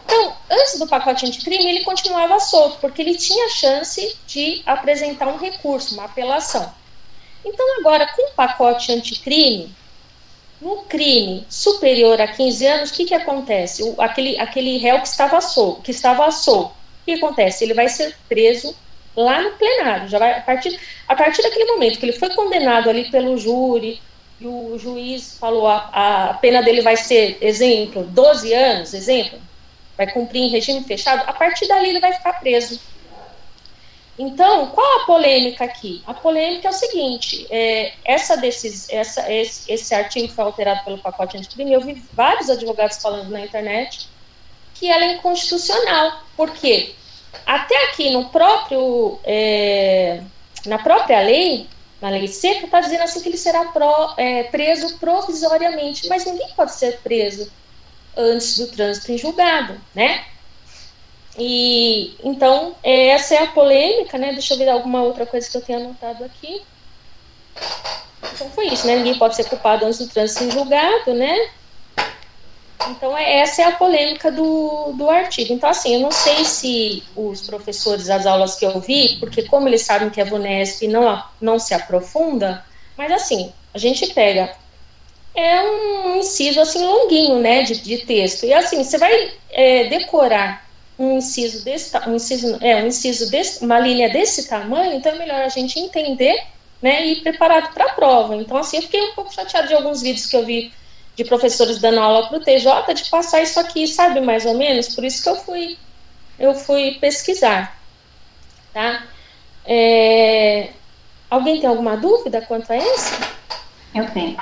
Speaker 5: Então, antes do pacote anticrime, ele continuava solto, porque ele tinha chance de apresentar um recurso, uma apelação. Então, agora, com o pacote anticrime, no crime superior a 15 anos, o que, que acontece? O, aquele, aquele réu que estava solto, que estava solto, o que acontece? Ele vai ser preso lá no plenário. Já vai, a, partir, a partir daquele momento que ele foi condenado ali pelo júri, e o juiz falou a, a pena dele vai ser, exemplo, 12 anos, exemplo, vai cumprir em regime fechado, a partir dali ele vai ficar preso. Então, qual a polêmica aqui? A polêmica é o seguinte: é, essa desses, essa, esse, esse artigo foi alterado pelo pacote anticrime. Eu vi vários advogados falando na internet que ela é inconstitucional. Por quê? Até aqui no próprio, é, na própria lei, na lei seca, está dizendo assim que ele será pro, é, preso provisoriamente, mas ninguém pode ser preso antes do trânsito em julgado, né? E então essa é a polêmica, né? Deixa eu ver alguma outra coisa que eu tenha anotado aqui. Então foi isso, né? Ninguém pode ser culpado antes do trânsito em julgado, né? Então, é, essa é a polêmica do, do artigo. Então, assim, eu não sei se os professores das aulas que eu vi, porque como eles sabem que a VUNESP não, não se aprofunda, mas assim, a gente pega. É um inciso assim longuinho, né, de, de texto. E assim, você vai é, decorar um inciso desse, um inciso, é, um inciso desse, uma linha desse tamanho, então é melhor a gente entender, né, e ir preparado para a prova. Então, assim, eu fiquei um pouco chateada de alguns vídeos que eu vi de professores dando aula para o TJ de passar isso aqui, sabe, mais ou menos? Por isso que eu fui, eu fui pesquisar, tá? É, alguém tem alguma dúvida quanto a esse?
Speaker 2: Eu tenho.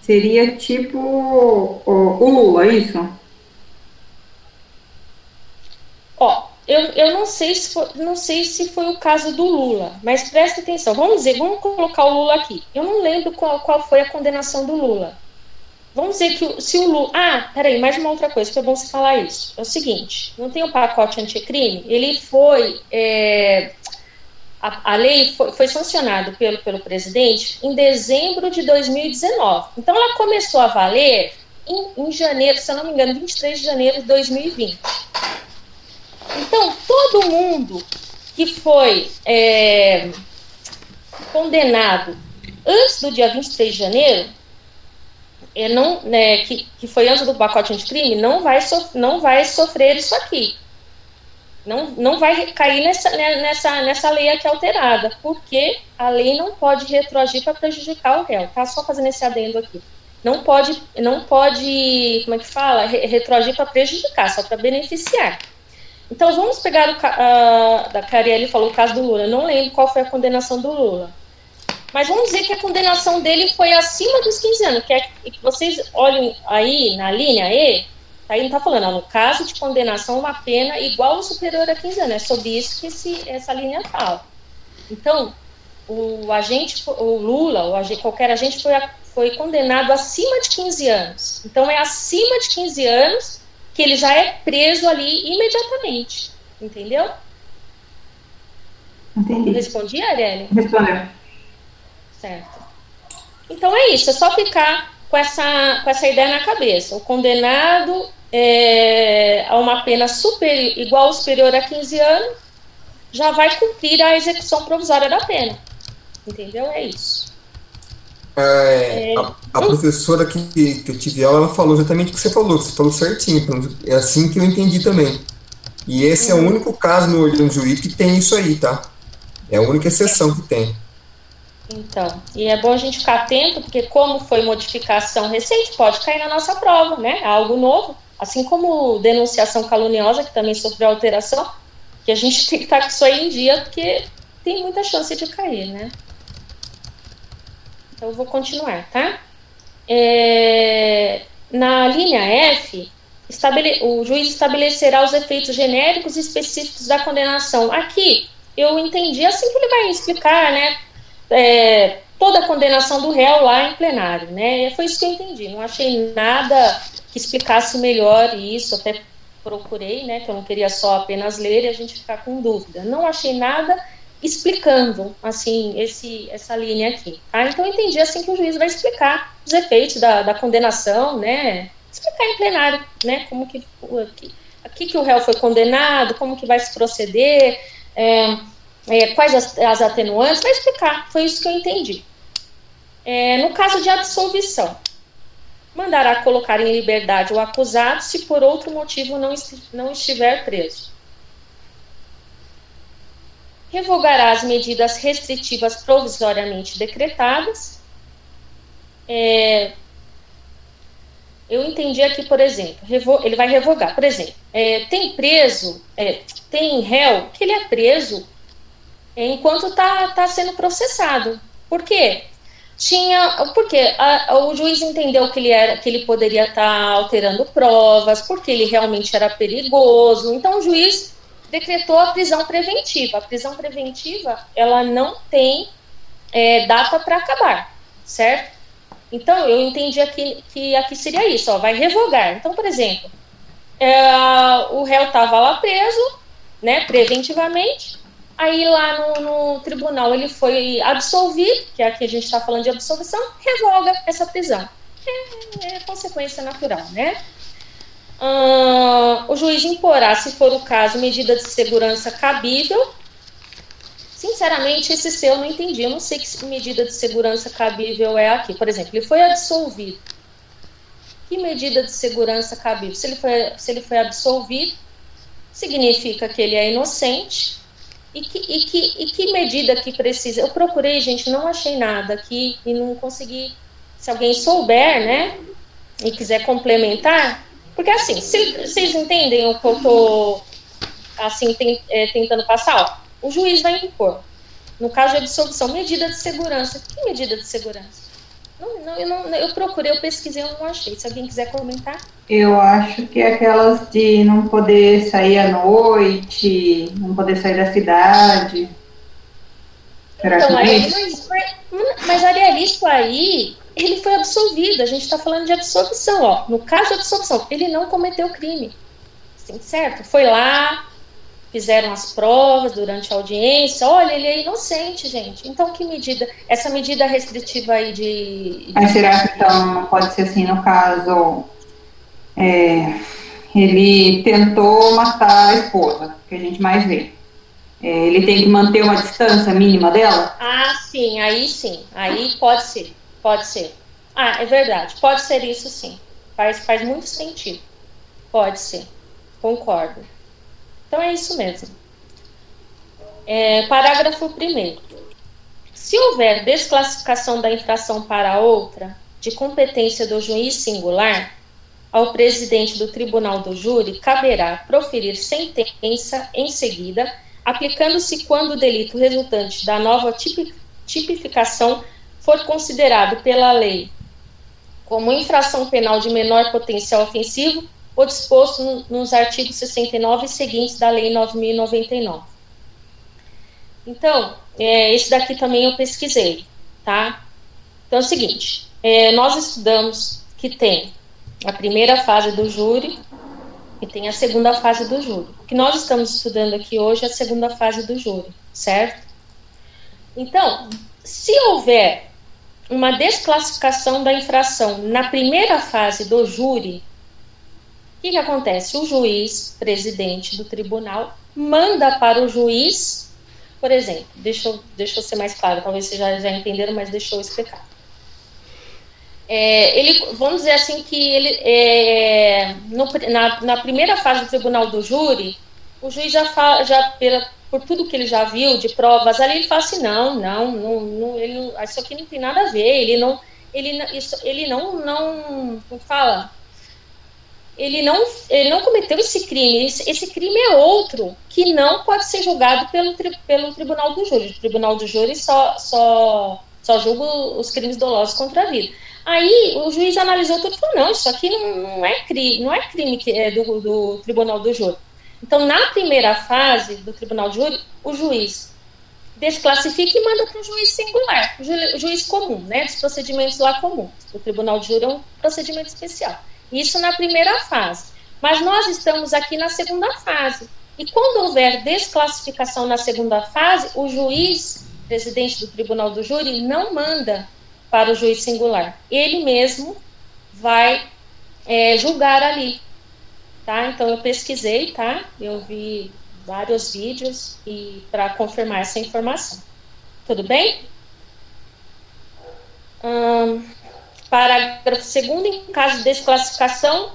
Speaker 2: Seria tipo o, o Lula, é isso?
Speaker 5: Ó, eu, eu não, sei se foi, não sei se foi o caso do Lula, mas presta atenção. Vamos dizer, vamos colocar o Lula aqui. Eu não lembro qual, qual foi a condenação do Lula. Vamos dizer que se o Lula. Ah, peraí, mais uma outra coisa, que é bom você falar isso. É o seguinte: não tem o pacote anticrime? Ele foi. É, a, a, lei foi, foi sancionada pelo, pelo presidente em dezembro de 2019. Então ela começou a valer em, em janeiro, se eu não me engano, 23 de janeiro de 2020. Então, todo mundo que foi é, condenado antes do dia 23 de janeiro, é, não, né, que, que foi antes do pacote anticrime, não vai, so, não vai sofrer isso aqui. Não, não vai cair nessa, né, nessa, nessa lei aqui alterada, porque a lei não pode retroagir para prejudicar o réu. Tá só fazendo esse adendo aqui. Não pode, não pode, como é que fala, retroagir para prejudicar, só para beneficiar. Então vamos pegar o uh, da Carielli falou o caso do Lula. Eu não lembro qual foi a condenação do Lula. Mas vamos dizer que a condenação dele foi acima dos 15 anos, que é que vocês olhem aí na linha E, aí não está falando, ó, no caso de condenação, uma pena igual ou superior a 15 anos. É sobre isso que esse, essa linha fala. Então, o agente, o Lula, o agente, qualquer agente foi, foi condenado acima de 15 anos. Então, é acima de 15 anos que ele já é preso ali imediatamente. Entendeu?
Speaker 2: Entendi.
Speaker 5: Respondi, Arielle?
Speaker 2: Respondeu.
Speaker 5: Certo. Então é isso, é só ficar com essa, com essa ideia na cabeça. O condenado é, a uma pena super, igual ou superior a 15 anos já vai cumprir a execução provisória da pena. Entendeu? É isso.
Speaker 3: É, a, a, professora que, que eu tive aula, ela falou exatamente o que você falou, você falou certinho, é assim que eu entendi também. E esse uhum. é o uhum. único caso no, no juiz que tem isso aí, tá? É a única exceção que tem.
Speaker 5: Então, e é bom a gente ficar atento, porque como foi modificação recente, pode cair na nossa prova, né? É algo novo. Assim como denunciação caluniosa, que também sofreu alteração, que a gente tem que estar com isso aí em dia, porque tem muita chance de cair, né? Então, eu vou continuar, tá? É, na linha F, estabele, o juiz estabelecerá os efeitos genéricos e específicos da condenação. Aqui, eu entendi assim que ele vai explicar, né? é, toda a condenação do réu lá em plenário, né? Foi isso que eu entendi. Não achei nada que explicasse melhor isso, até procurei, né? Que eu não queria só apenas ler e a gente ficar com dúvida. Não achei nada explicando assim esse essa linha aqui. Tá? Então eu entendi assim que o juiz vai explicar os efeitos da, da condenação, né? Explicar em plenário, né? Como que aqui, aqui que o réu foi condenado, como que vai se proceder. É, é, quais as, as, atenuantes, vai explicar. Foi isso que eu entendi. É, no caso de absolvição, mandará colocar em liberdade o acusado se por outro motivo não, não estiver preso. Revogará as medidas restritivas provisoriamente decretadas. É, eu entendi aqui, por exemplo, ele vai revogar. Por exemplo, é, tem preso, é, tem réu que ele é preso enquanto está tá sendo processado. Por quê? Tinha, porque a, o juiz entendeu que ele era, que ele poderia estar tá alterando provas, porque ele realmente era perigoso. Então o juiz decretou a prisão preventiva. A prisão preventiva ela não tem é, data para acabar, certo? Então eu entendi aqui que aqui seria isso, ó, vai revogar. Então, por exemplo, é, o réu estava lá preso, né, preventivamente, Aí lá no, no, tribunal ele foi absolvido, que é aqui a gente está falando de absolvição, revoga essa prisão. É, é consequência natural, né? O juiz imporá, se for o caso, medida de segurança cabível. Sinceramente, esse seu eu não entendi. Eu não sei que medida de segurança cabível é aqui. Por exemplo, ele foi absolvido. Que medida de segurança cabível? Se ele foi, se ele foi absolvido, significa que ele é inocente e que, e, que, e que medida que precisa? Eu procurei, gente, não achei nada aqui e não consegui. Se alguém souber, né, e quiser complementar, porque assim, vocês entendem o que eu tô assim tem, é, tentando passar? Ó, o juiz vai impor, no caso de absolvição, medida de segurança. Que medida de segurança? Não, não, eu, não, eu procurei, eu pesquisei, eu não achei. Se alguém quiser comentar.
Speaker 2: Eu acho que é aquelas de não poder sair à noite, não poder sair da cidade.
Speaker 5: Será então, que é aí, mas, mas, mas isso aí, ele foi absolvido. A gente está falando de absolvição, ó. No caso de absolvição, ele não cometeu crime. Certo? Foi lá, fizeram as provas durante a audiência. Olha, ele é inocente, gente. Então, que medida? Essa medida restritiva aí de.
Speaker 2: de... Mas será que então pode ser assim no caso? É, ele tentou matar a esposa, que a gente mais vê. é, ele tem que manter uma distância mínima dela?
Speaker 5: Ah, sim, aí sim. Aí pode ser, pode ser. Ah, é verdade, pode ser isso sim. Faz, faz muito sentido. Pode ser, concordo. Então é isso mesmo. É, parágrafo 1. Se houver desclassificação da infração para outra, de competência do juiz singular, ao presidente do tribunal do júri caberá proferir sentença em seguida aplicando-se quando o delito resultante da nova tipificação for considerado pela lei como infração penal de menor potencial ofensivo ou disposto no, nos artigos 69 e seguintes da Lei 9.099. Então, é, esse daqui também eu pesquisei, tá? Então é o seguinte, é, nós estudamos que tem a primeira fase do júri, e tem a segunda fase do júri. O que nós estamos estudando aqui hoje é a segunda fase do júri, certo? Então, se houver uma desclassificação da infração na primeira fase do júri, o que, que acontece? O juiz, presidente do tribunal, manda para o juiz, por exemplo, deixa eu, deixa eu ser mais claro, talvez vocês já, já entenderam, mas deixa eu explicar é, ele, vamos dizer assim que ele é, no, na, na, primeira fase do tribunal do júri, o juiz já fala, já pela, por tudo que ele já viu de provas ali, ele fala assim, não, não, não, não ele não, isso aqui não tem nada a ver, ele não, ele, isso, ele não, não, não fala, ele não, ele não cometeu esse crime, esse, esse, crime é outro, que não pode ser julgado pelo, pelo tribunal do júri, o tribunal do júri só, só, só julga os crimes dolosos contra a vida. Aí o juiz analisou tudo e falou: não, isso aqui não, não é crime, não é crime é do, do tribunal do júri. Então, na primeira fase do tribunal do júri, o juiz desclassifica e manda para o juiz singular, juiz comum, né, dos procedimentos lá comuns. O tribunal de júri é um procedimento especial. Isso na primeira fase. Mas nós estamos aqui na segunda fase. E quando houver desclassificação na segunda fase, o juiz, presidente do tribunal do júri, não manda para o juiz singular. Ele mesmo vai é, julgar ali, tá? Então eu pesquisei, tá? Eu vi vários vídeos e para confirmar essa informação. Tudo bem? Parágrafo segundo, em caso de desclassificação,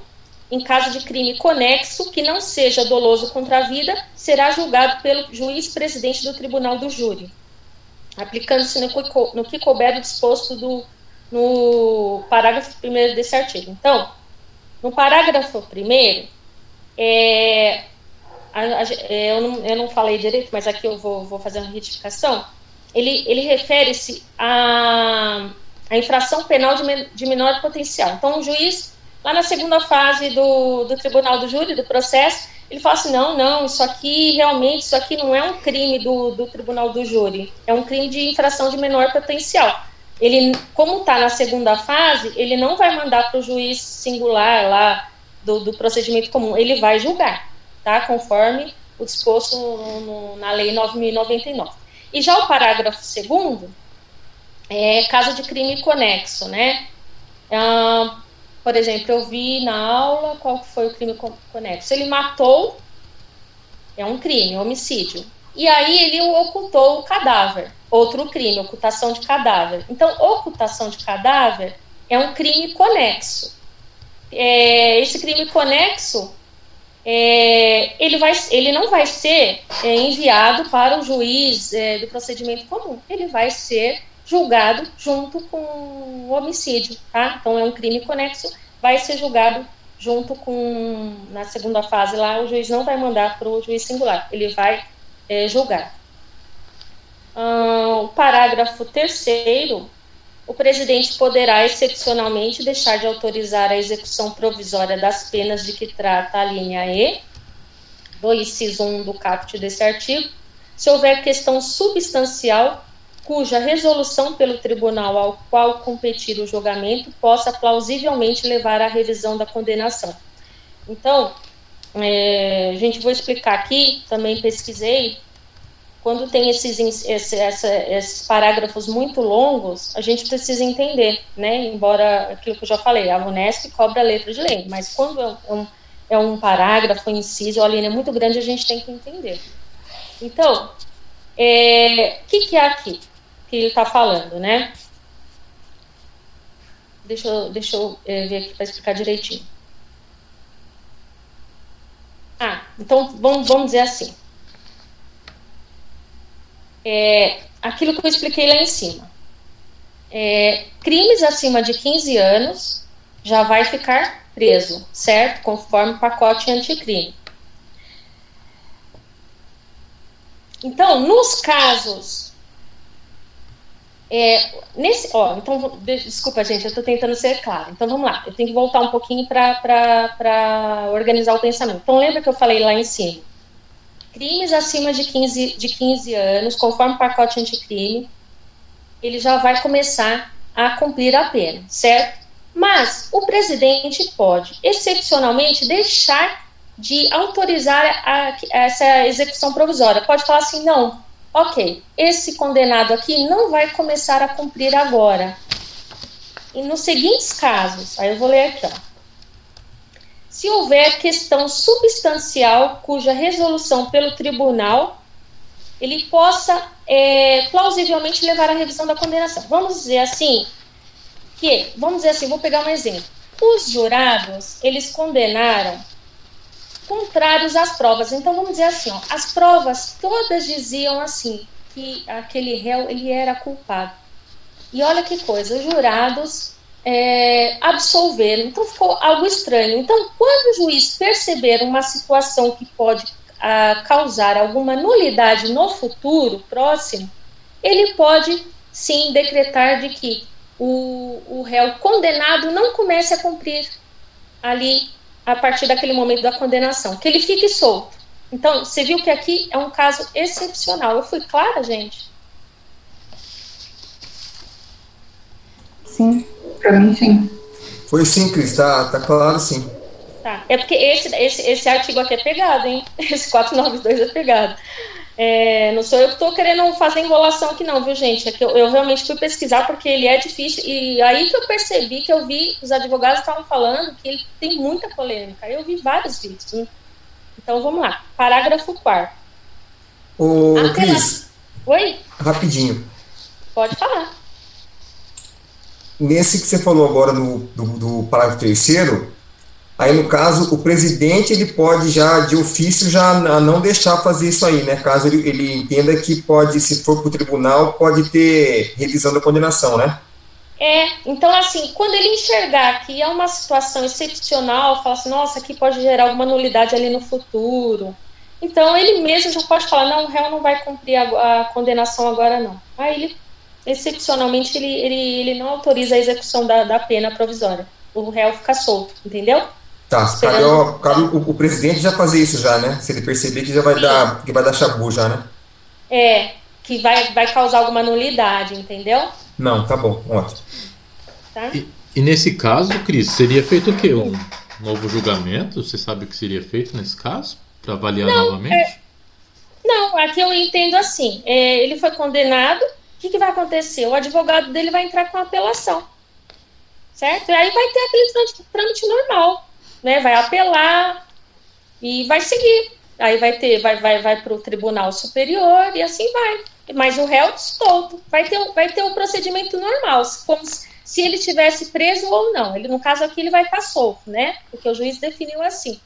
Speaker 5: em caso de crime conexo que não seja doloso contra a vida, será julgado pelo juiz presidente do tribunal do júri aplicando-se no, no, que couber do disposto do, no parágrafo 1 desse artigo. Então, no parágrafo 1, é, é, eu, não, eu não falei direito, mas aqui eu vou, vou fazer uma retificação. Ele, ele refere-se à, à infração penal de, de menor potencial. Então, o juiz, lá na segunda fase do, do tribunal do júri, do processo, ele fala assim: não, não, isso aqui realmente, isso aqui não é um crime do, do tribunal do júri, é um crime de infração de menor potencial. Ele, como está na segunda fase, ele não vai mandar para o juiz singular lá do, do, procedimento comum, ele vai julgar, tá? Conforme o disposto no, no, na Lei 9.099. E já o parágrafo segundo é caso de crime conexo, né? Ah, por exemplo, eu vi na aula qual foi o crime conexo. Ele matou, é um crime, homicídio. E aí ele ocultou o cadáver, outro crime, ocultação de cadáver. Então, ocultação de cadáver é um crime conexo. É, esse crime conexo, é, ele, vai, ele não vai ser é, enviado para o juiz é, do procedimento comum. Ele vai ser julgado junto com o homicídio, tá? Então é um crime conexo, vai ser julgado junto com na segunda fase lá, o juiz não vai mandar para o juiz singular, ele vai é, julgar. O parágrafo terceiro, o presidente poderá excepcionalmente deixar de autorizar a execução provisória das penas de que trata a linha E, do inciso 1 do caput desse artigo, se houver questão substancial cuja resolução pelo tribunal ao qual competir o julgamento possa plausivelmente levar à revisão da condenação. Então, é, gente, vou explicar aqui, também pesquisei, quando tem esses, esse, essa, esses parágrafos muito longos, a gente precisa entender, né? Embora aquilo que eu já falei, a Unesp cobra a letra de lei, mas quando é um, é um parágrafo, um inciso, a linha é muito grande, a gente tem que entender. Então, o é, que, que é aqui que ele está falando, né? Deixa eu, deixa eu é, ver aqui para explicar direitinho. Ah, então vamos, vamos dizer assim. É, aquilo que eu expliquei lá em cima. É, crimes acima de 15 anos já vai ficar preso, certo? Conforme o pacote anticrime. Então, nos casos. É, nesse, ó, então, desculpa, gente, eu estou tentando ser claro. Então, vamos lá, eu tenho que voltar um pouquinho para organizar o pensamento. Então, lembra que eu falei lá em cima? Crimes acima de 15, de 15 anos, conforme o pacote anticrime, ele já vai começar a cumprir a pena, certo? Mas o presidente pode, excepcionalmente, deixar de autorizar a, essa execução provisória. Pode falar assim: não, ok, esse condenado aqui não vai começar a cumprir agora. E nos seguintes casos, aí eu vou ler aqui, ó. Se houver questão substancial cuja resolução pelo tribunal ele possa é, plausivelmente levar à revisão da condenação. Vamos dizer assim, que, vamos dizer assim, vou pegar um exemplo. Os jurados, eles condenaram contrários às provas. Então, vamos dizer assim, ó, as provas todas diziam assim, que aquele réu, ele era culpado. E olha que coisa, os jurados é, absolveram. Então, ficou algo estranho. Então, quando o juiz perceber uma situação que pode a, causar alguma nulidade no futuro próximo, ele pode sim decretar de que o, o réu condenado não comece a cumprir ali a partir daquele momento da condenação, que ele fique solto. Então, você viu que aqui é um caso excepcional. Eu fui clara, gente?
Speaker 2: Sim, para mim sim.
Speaker 3: Foi sim, Cris, tá, tá claro sim.
Speaker 5: Tá. É porque esse, esse, esse artigo aqui é pegado, hein? Esse 492 é pegado. É, não sou eu que estou querendo fazer enrolação aqui, não, viu, gente? É que eu, eu, realmente fui pesquisar porque ele é difícil. E aí que eu percebi que eu vi, os advogados estavam falando que ele tem muita polêmica. Eu vi vários vídeos. Né? Então vamos lá. Parágrafo 4.
Speaker 3: Ô, Cris.
Speaker 5: Oi?
Speaker 3: Rapidinho.
Speaker 5: Pode falar.
Speaker 3: Nesse que você falou agora no, do, do parágrafo terceiro, Aí, no caso, o presidente ele pode já, de ofício, já não deixar fazer isso aí, né? Caso ele, ele entenda que pode, se for para o tribunal, pode ter revisão da condenação, né?
Speaker 5: É, então assim, quando ele enxergar que é uma situação excepcional, fala assim, nossa, aqui pode gerar alguma nulidade ali no futuro. Então ele mesmo já pode falar, não, o réu não vai cumprir a, a condenação agora não. Aí ele, excepcionalmente, ele, ele, ele não autoriza a execução da, da pena provisória. O réu fica solto, entendeu?
Speaker 3: Tá, cabe, ao, cabe o, o, presidente já fazer isso já, né? Se ele perceber que já vai Sim. dar, que vai dar chabu já, né?
Speaker 5: É, que vai, vai causar alguma nulidade, entendeu?
Speaker 3: Não, tá bom, ótimo.
Speaker 1: Tá? E, e nesse caso, Cris, seria feito o quê? Um novo julgamento? Você sabe o que seria feito nesse caso? Para avaliar Não, novamente? É...
Speaker 5: Não, aqui eu entendo assim. É, ele foi condenado, o que, que vai acontecer? O advogado dele vai entrar com apelação. Certo? E aí vai ter aquele trâmite normal né, vai apelar e vai seguir. Aí vai ter, vai, vai, vai para o Tribunal Superior e assim vai. Mas o réu solto. Vai ter, vai ter o um procedimento normal, como se ele tivesse preso ou não. Ele, no caso aqui, ele vai estar solto, né? Porque o juiz definiu assim.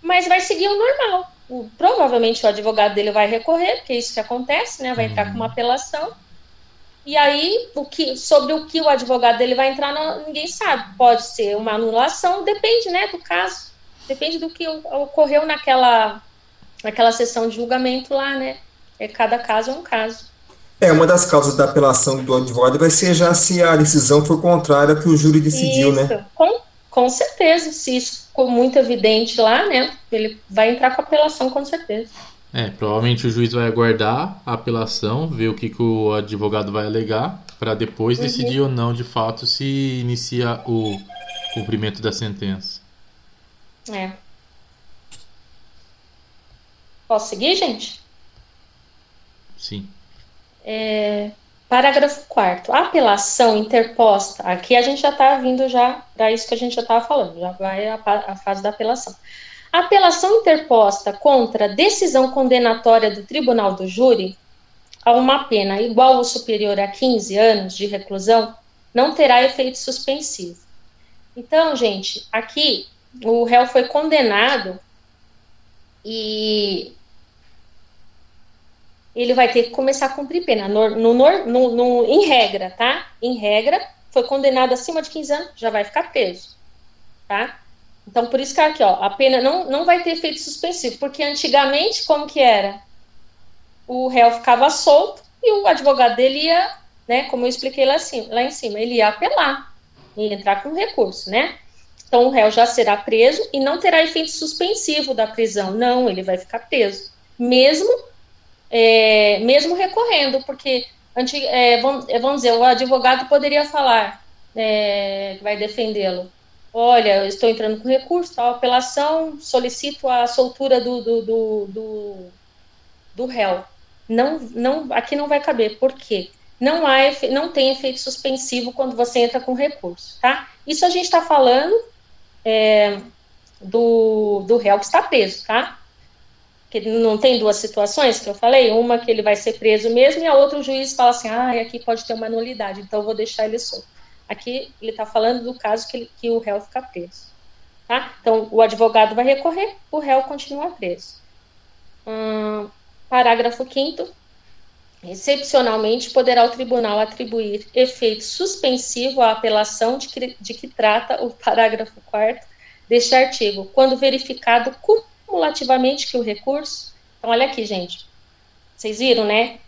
Speaker 5: Mas vai seguir o normal. O, provavelmente o advogado dele vai recorrer, porque é isso que acontece, né? Vai entrar com uma apelação. E aí, o que, sobre o que o advogado dele vai entrar, não, ninguém sabe. Pode ser uma anulação, depende, né, do caso. Depende do que ocorreu naquela, naquela sessão de julgamento lá, né? É, cada caso é um caso.
Speaker 3: É, uma das causas da apelação do advogado vai ser já se a decisão for contrária ao que o júri decidiu,
Speaker 5: né? isso,
Speaker 3: né?
Speaker 5: Com, com certeza. Se isso ficou muito evidente lá, né? Ele vai entrar com apelação, com certeza.
Speaker 1: É, provavelmente o juiz vai aguardar a apelação, ver o que, que o advogado vai alegar, para depois uhum. decidir ou não, de fato, se inicia o cumprimento da sentença.
Speaker 5: É. Posso seguir, gente?
Speaker 1: Sim.
Speaker 5: É, parágrafo 4 A apelação interposta, aqui a gente já está vindo já para isso que a gente já estava falando, já vai a, a fase da apelação. Apelação interposta contra decisão condenatória do tribunal do júri a uma pena igual ou superior a 15 anos de reclusão não terá efeito suspensivo. Então, gente, aqui o réu foi condenado e ele vai ter que começar a cumprir pena, no, no, no, no, em regra, tá? Em regra, foi condenado acima de 15 anos, já vai ficar preso, tá? Então, por isso que aqui, ó, a pena não, não vai ter efeito suspensivo, porque antigamente, como que era? O réu ficava solto e o advogado dele ia, né, como eu expliquei lá, assim, lá em cima, ele ia apelar, ia entrar com recurso, né? Então, o réu já será preso e não terá efeito suspensivo da prisão. Não, ele vai ficar preso. Mesmo, é, mesmo recorrendo, porque, é, vamos, é, dizer, o advogado poderia falar, é, que vai defendê-lo. Olha, eu estou entrando com recurso, tal, apelação, solicito a soltura do, do, do, do, do réu. Não, não, aqui não vai caber. Por quê? Não, há, não tem efeito suspensivo quando você entra com recurso, tá? Isso a gente está falando é, do, do réu que está preso, tá? Que não tem duas situações que eu falei, uma que ele vai ser preso mesmo e a outra o juiz fala assim, ah, aqui pode ter uma nulidade, então eu vou deixar ele solto. Aqui ele está falando do caso que, ele, que o réu fica preso, tá? Então o advogado vai recorrer, o réu continua preso. Hum, parágrafo 5 Excepcionalmente, poderá o tribunal atribuir efeito suspensivo à apelação de que, de que trata o parágrafo 4 deste artigo, quando verificado cumulativamente que o recurso. Então, olha aqui, gente. Vocês viram, né?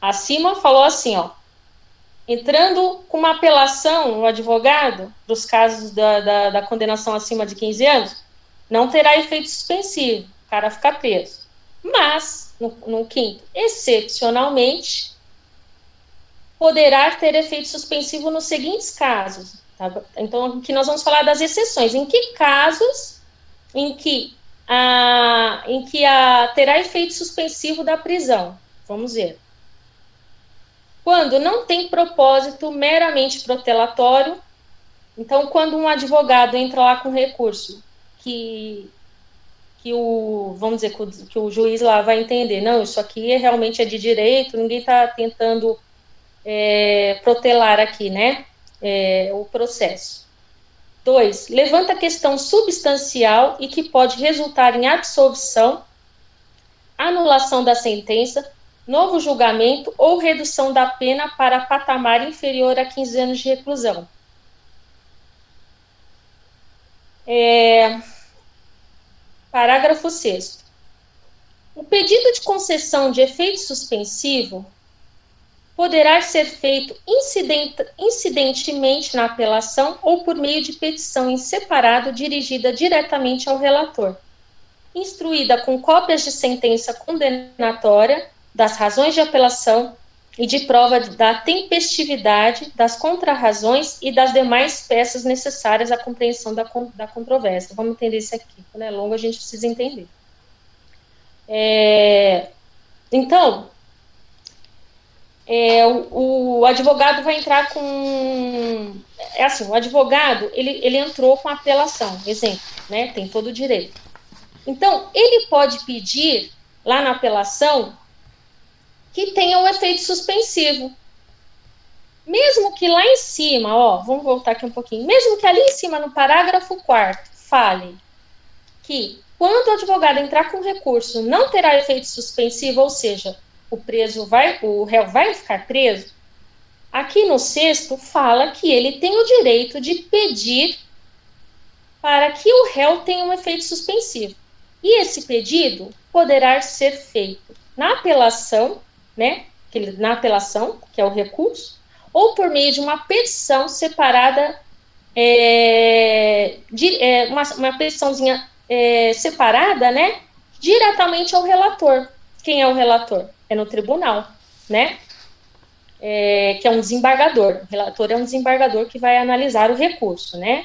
Speaker 5: Acima falou assim, ó. Entrando com uma apelação, o advogado, dos casos da, da, da condenação acima de 15 anos, não terá efeito suspensivo, o cara fica preso. Mas, no, no quinto, excepcionalmente, poderá ter efeito suspensivo nos seguintes casos. Tá? Então, aqui nós vamos falar das exceções. Em que casos em que a, em que a, terá efeito suspensivo da prisão? Vamos ver. Quando não tem propósito meramente protelatório, então, quando um advogado entra lá com recurso que que o, vamos dizer, que o, juiz lá vai entender, não, isso aqui é, realmente é de direito, ninguém está tentando é, protelar aqui, né, é, o processo. Dois, levanta questão substancial e que pode resultar em absolvição, anulação da sentença, novo julgamento ou redução da pena para patamar inferior a 15 anos de reclusão. É, Parágrafo 6. O pedido de concessão de efeito suspensivo poderá ser feito incident incidentemente na apelação ou por meio de petição em separado dirigida diretamente ao relator, instruída com cópias de sentença condenatória, das razões de apelação e de prova da tempestividade, das contrarrazões e das demais peças necessárias à compreensão da, da controvérsia. Vamos entender isso aqui. Quando é longo, a gente precisa entender. É, então, é, o, o, advogado vai entrar com. É assim, o advogado ele, ele entrou com apelação, exemplo, né? Tem todo o direito. Então, ele pode pedir lá na apelação que tenha um efeito suspensivo. Mesmo que lá em cima, ó, vamos voltar aqui um pouquinho, mesmo que ali em cima, no parágrafo 4 fale que quando o advogado entrar com recurso não terá efeito suspensivo, ou seja, o preso vai, o réu vai ficar preso, aqui no sexto fala que ele tem o direito de pedir para que o réu tenha um efeito suspensivo. E esse pedido poderá ser feito na apelação né, na apelação, que é o recurso, ou por meio de uma petição separada, é, de, é, uma, uma petiçãozinha é, separada, né, diretamente ao relator. Quem é o relator? É no tribunal, né, é, que é um desembargador. O relator é um desembargador que vai analisar o recurso, né,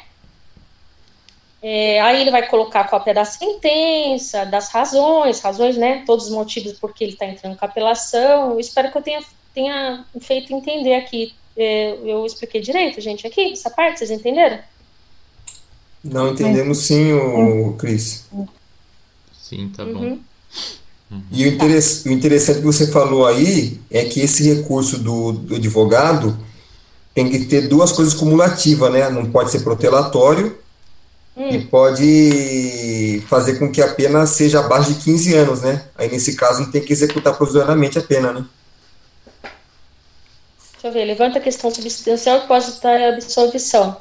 Speaker 5: é, aí ele vai colocar a cópia da sentença, das razões, razões, né? Todos os motivos por que ele está entrando com a apelação. Eu espero que eu tenha, tenha feito entender aqui. É, eu expliquei direito, gente, aqui, essa parte, vocês entenderam?
Speaker 3: Não, entendemos sim, o Cris.
Speaker 1: Sim, tá bom.
Speaker 3: Uhum. E o, interess, o, interessante que você falou aí é que esse recurso do, do, advogado tem que ter duas coisas cumulativas, né? Não pode ser protelatório hum. e pode fazer com que a pena seja abaixo de 15 anos, né? Aí nesse caso não tem que executar provisoriamente a pena, né?
Speaker 5: Deixa eu ver, levanta a questão substancial que pode estar absolvição.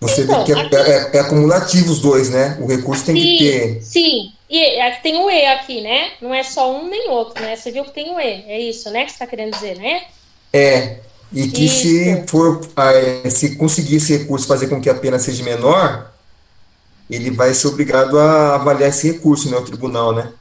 Speaker 3: Você então, vê que é, aqui... é, é, acumulativo os dois, né? O recurso tem sim, que ter.
Speaker 5: Sim, e é, tem o E aqui, né? Não é só um nem outro, né? Você viu que tem o E, é isso, né? Que você está querendo dizer, né?
Speaker 3: É. E que isso. se for ah, se conseguir esse recurso fazer com que a pena seja menor, ele vai ser obrigado a avaliar esse recurso, né? O tribunal, né?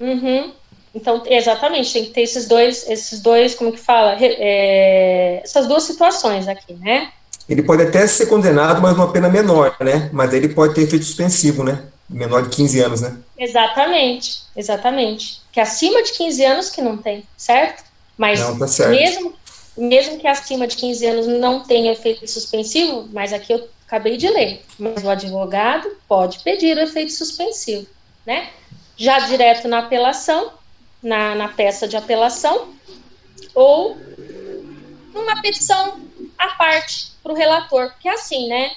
Speaker 5: Uhum. Então, exatamente, tem que ter esses dois, esses dois, como que fala? É, essas duas situações aqui, né?
Speaker 3: Ele pode até ser condenado, mas uma pena menor, né? Mas ele pode ter efeito suspensivo, né? Menor de 15 anos, né?
Speaker 5: Exatamente, exatamente. Que acima de 15 anos que não tem, certo? Mas não, tá certo. Mesmo, mesmo que acima de 15 anos não tenha efeito suspensivo, mas aqui eu acabei de ler, mas o advogado pode pedir o efeito suspensivo, né? Já direto na apelação, na, na peça de apelação, ou numa petição à parte para o relator, porque é assim, né?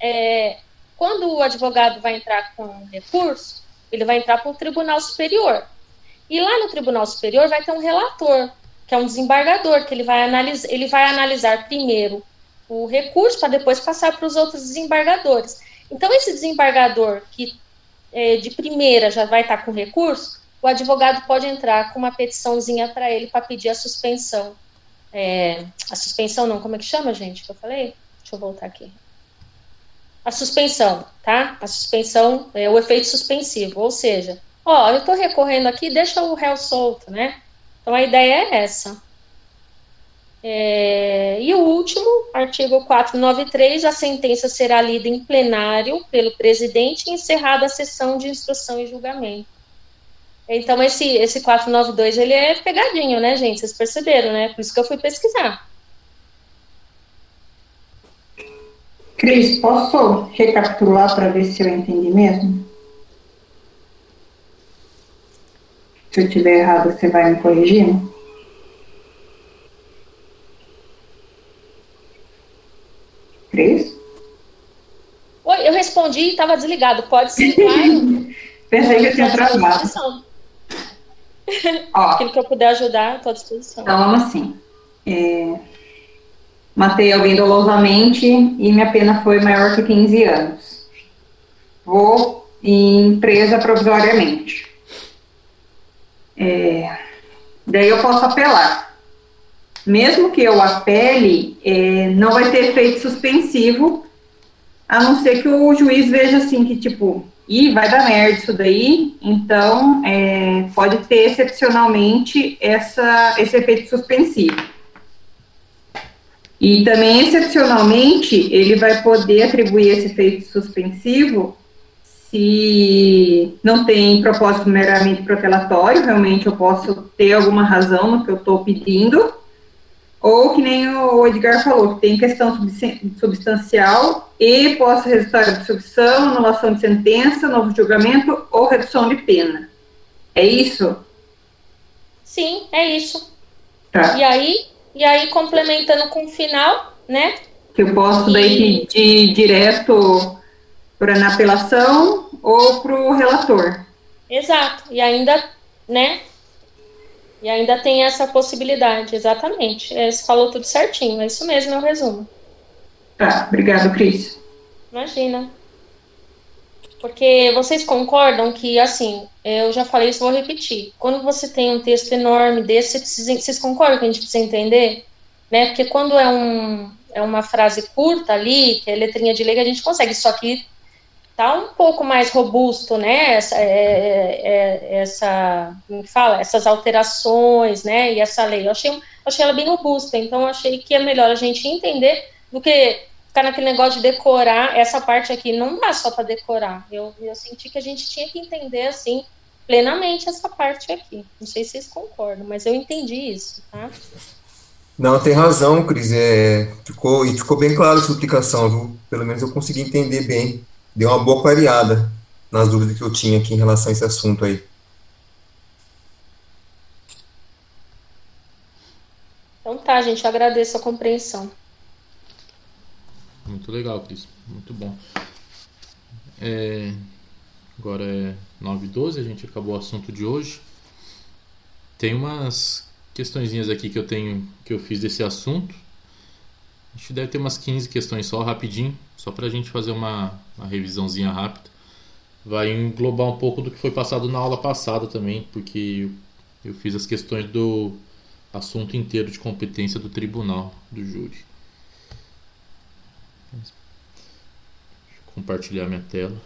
Speaker 5: É, quando o advogado vai entrar com recurso, ele vai entrar para o Tribunal Superior. E lá no Tribunal Superior vai ter um relator, que é um desembargador, que ele vai analisar, ele vai analisar primeiro o recurso para depois passar para os outros desembargadores. Então, esse desembargador que é, de primeira já vai estar com recurso, o advogado pode entrar com uma petiçãozinha para ele para pedir a suspensão é, a suspensão não, como é que chama, gente, que eu falei? Deixa eu voltar aqui. A suspensão, tá? A suspensão é o efeito suspensivo, ou seja, ó, eu estou recorrendo aqui, deixa o réu solto, né? Então a ideia é essa. É, e o último, artigo 493, a sentença será lida em plenário pelo presidente e encerrada a sessão de instrução e julgamento. Então, esse, esse 492, ele é pegadinho, né, gente? Vocês perceberam, né? Por isso que eu fui pesquisar.
Speaker 2: Cris, posso recapitular para ver se eu entendi mesmo? Se eu estiver errado, você vai me corrigindo? Cris?
Speaker 5: Oi, eu respondi e estava desligado. Pode ser.
Speaker 2: Pensei que eu tinha travado.
Speaker 5: Ó, Aquilo que eu puder ajudar, estou à disposição.
Speaker 2: Então, vamos assim. É, matei alguém dolosamente e minha pena foi maior que 15 anos. Vou em presa provisoriamente. É, daí eu posso apelar. Mesmo que eu apele, é, não vai ter efeito suspensivo, a não ser que o juiz veja assim que, tipo, e vai dar merda isso daí, então é, pode ter excepcionalmente essa, esse efeito suspensivo. E também, excepcionalmente, ele vai poder atribuir esse efeito suspensivo se não tem propósito meramente protelatório, realmente eu posso ter alguma razão no que eu estou pedindo, ou que nem o Edgar falou, que tem questão substancial e possa resultar de absolvição, anulação de sentença, novo julgamento ou redução de pena. É isso?
Speaker 5: Sim, é isso. Tá. E aí, e aí complementando com o final, né?
Speaker 2: Que eu posso e... daí pedir direto para na apelação ou para o relator.
Speaker 5: Exato. E ainda, né, e ainda tem essa possibilidade, exatamente. É, você falou tudo certinho, é isso mesmo, é o resumo.
Speaker 2: Tá, obrigado, Cris.
Speaker 5: Imagina. Porque vocês concordam que, assim, eu já falei isso, vou repetir. Quando você tem um texto enorme desse, vocês concordam que a gente precisa entender? Né? Porque quando é, um, é uma frase curta ali, que é letrinha de lei, a gente consegue. Só que tá um pouco mais robusto, né? Essa, é, é, é, essa como fala, essas alterações, né? E essa lei, eu achei, achei ela bem robusta. Então, achei que é melhor a gente entender do que ficar naquele negócio de decorar. Essa parte aqui não dá só para decorar. Eu, eu senti que a gente tinha que entender assim plenamente essa parte aqui. Não sei se vocês concordam, mas eu entendi isso, tá?
Speaker 3: Não, tem razão, Cris. É, ficou, e ficou bem claro a sua explicação, viu? Pelo menos eu consegui entender bem. Deu uma boa clareada nas dúvidas que eu tinha aqui em relação a esse assunto aí.
Speaker 5: Então tá, gente, agradeço a compreensão.
Speaker 1: Muito legal, Cris. Muito bom. É, agora é 9 h 12 a gente acabou o assunto de hoje. Tem umas questõezinhas aqui que eu tenho que eu fiz desse assunto. A gente deve ter umas 15 questões só, rapidinho, só para a gente fazer uma, uma revisãozinha rápida. Vai englobar um pouco do que foi passado na aula passada também, porque eu, eu fiz as questões do assunto inteiro de competência do tribunal, do júri. Deixa eu compartilhar minha tela.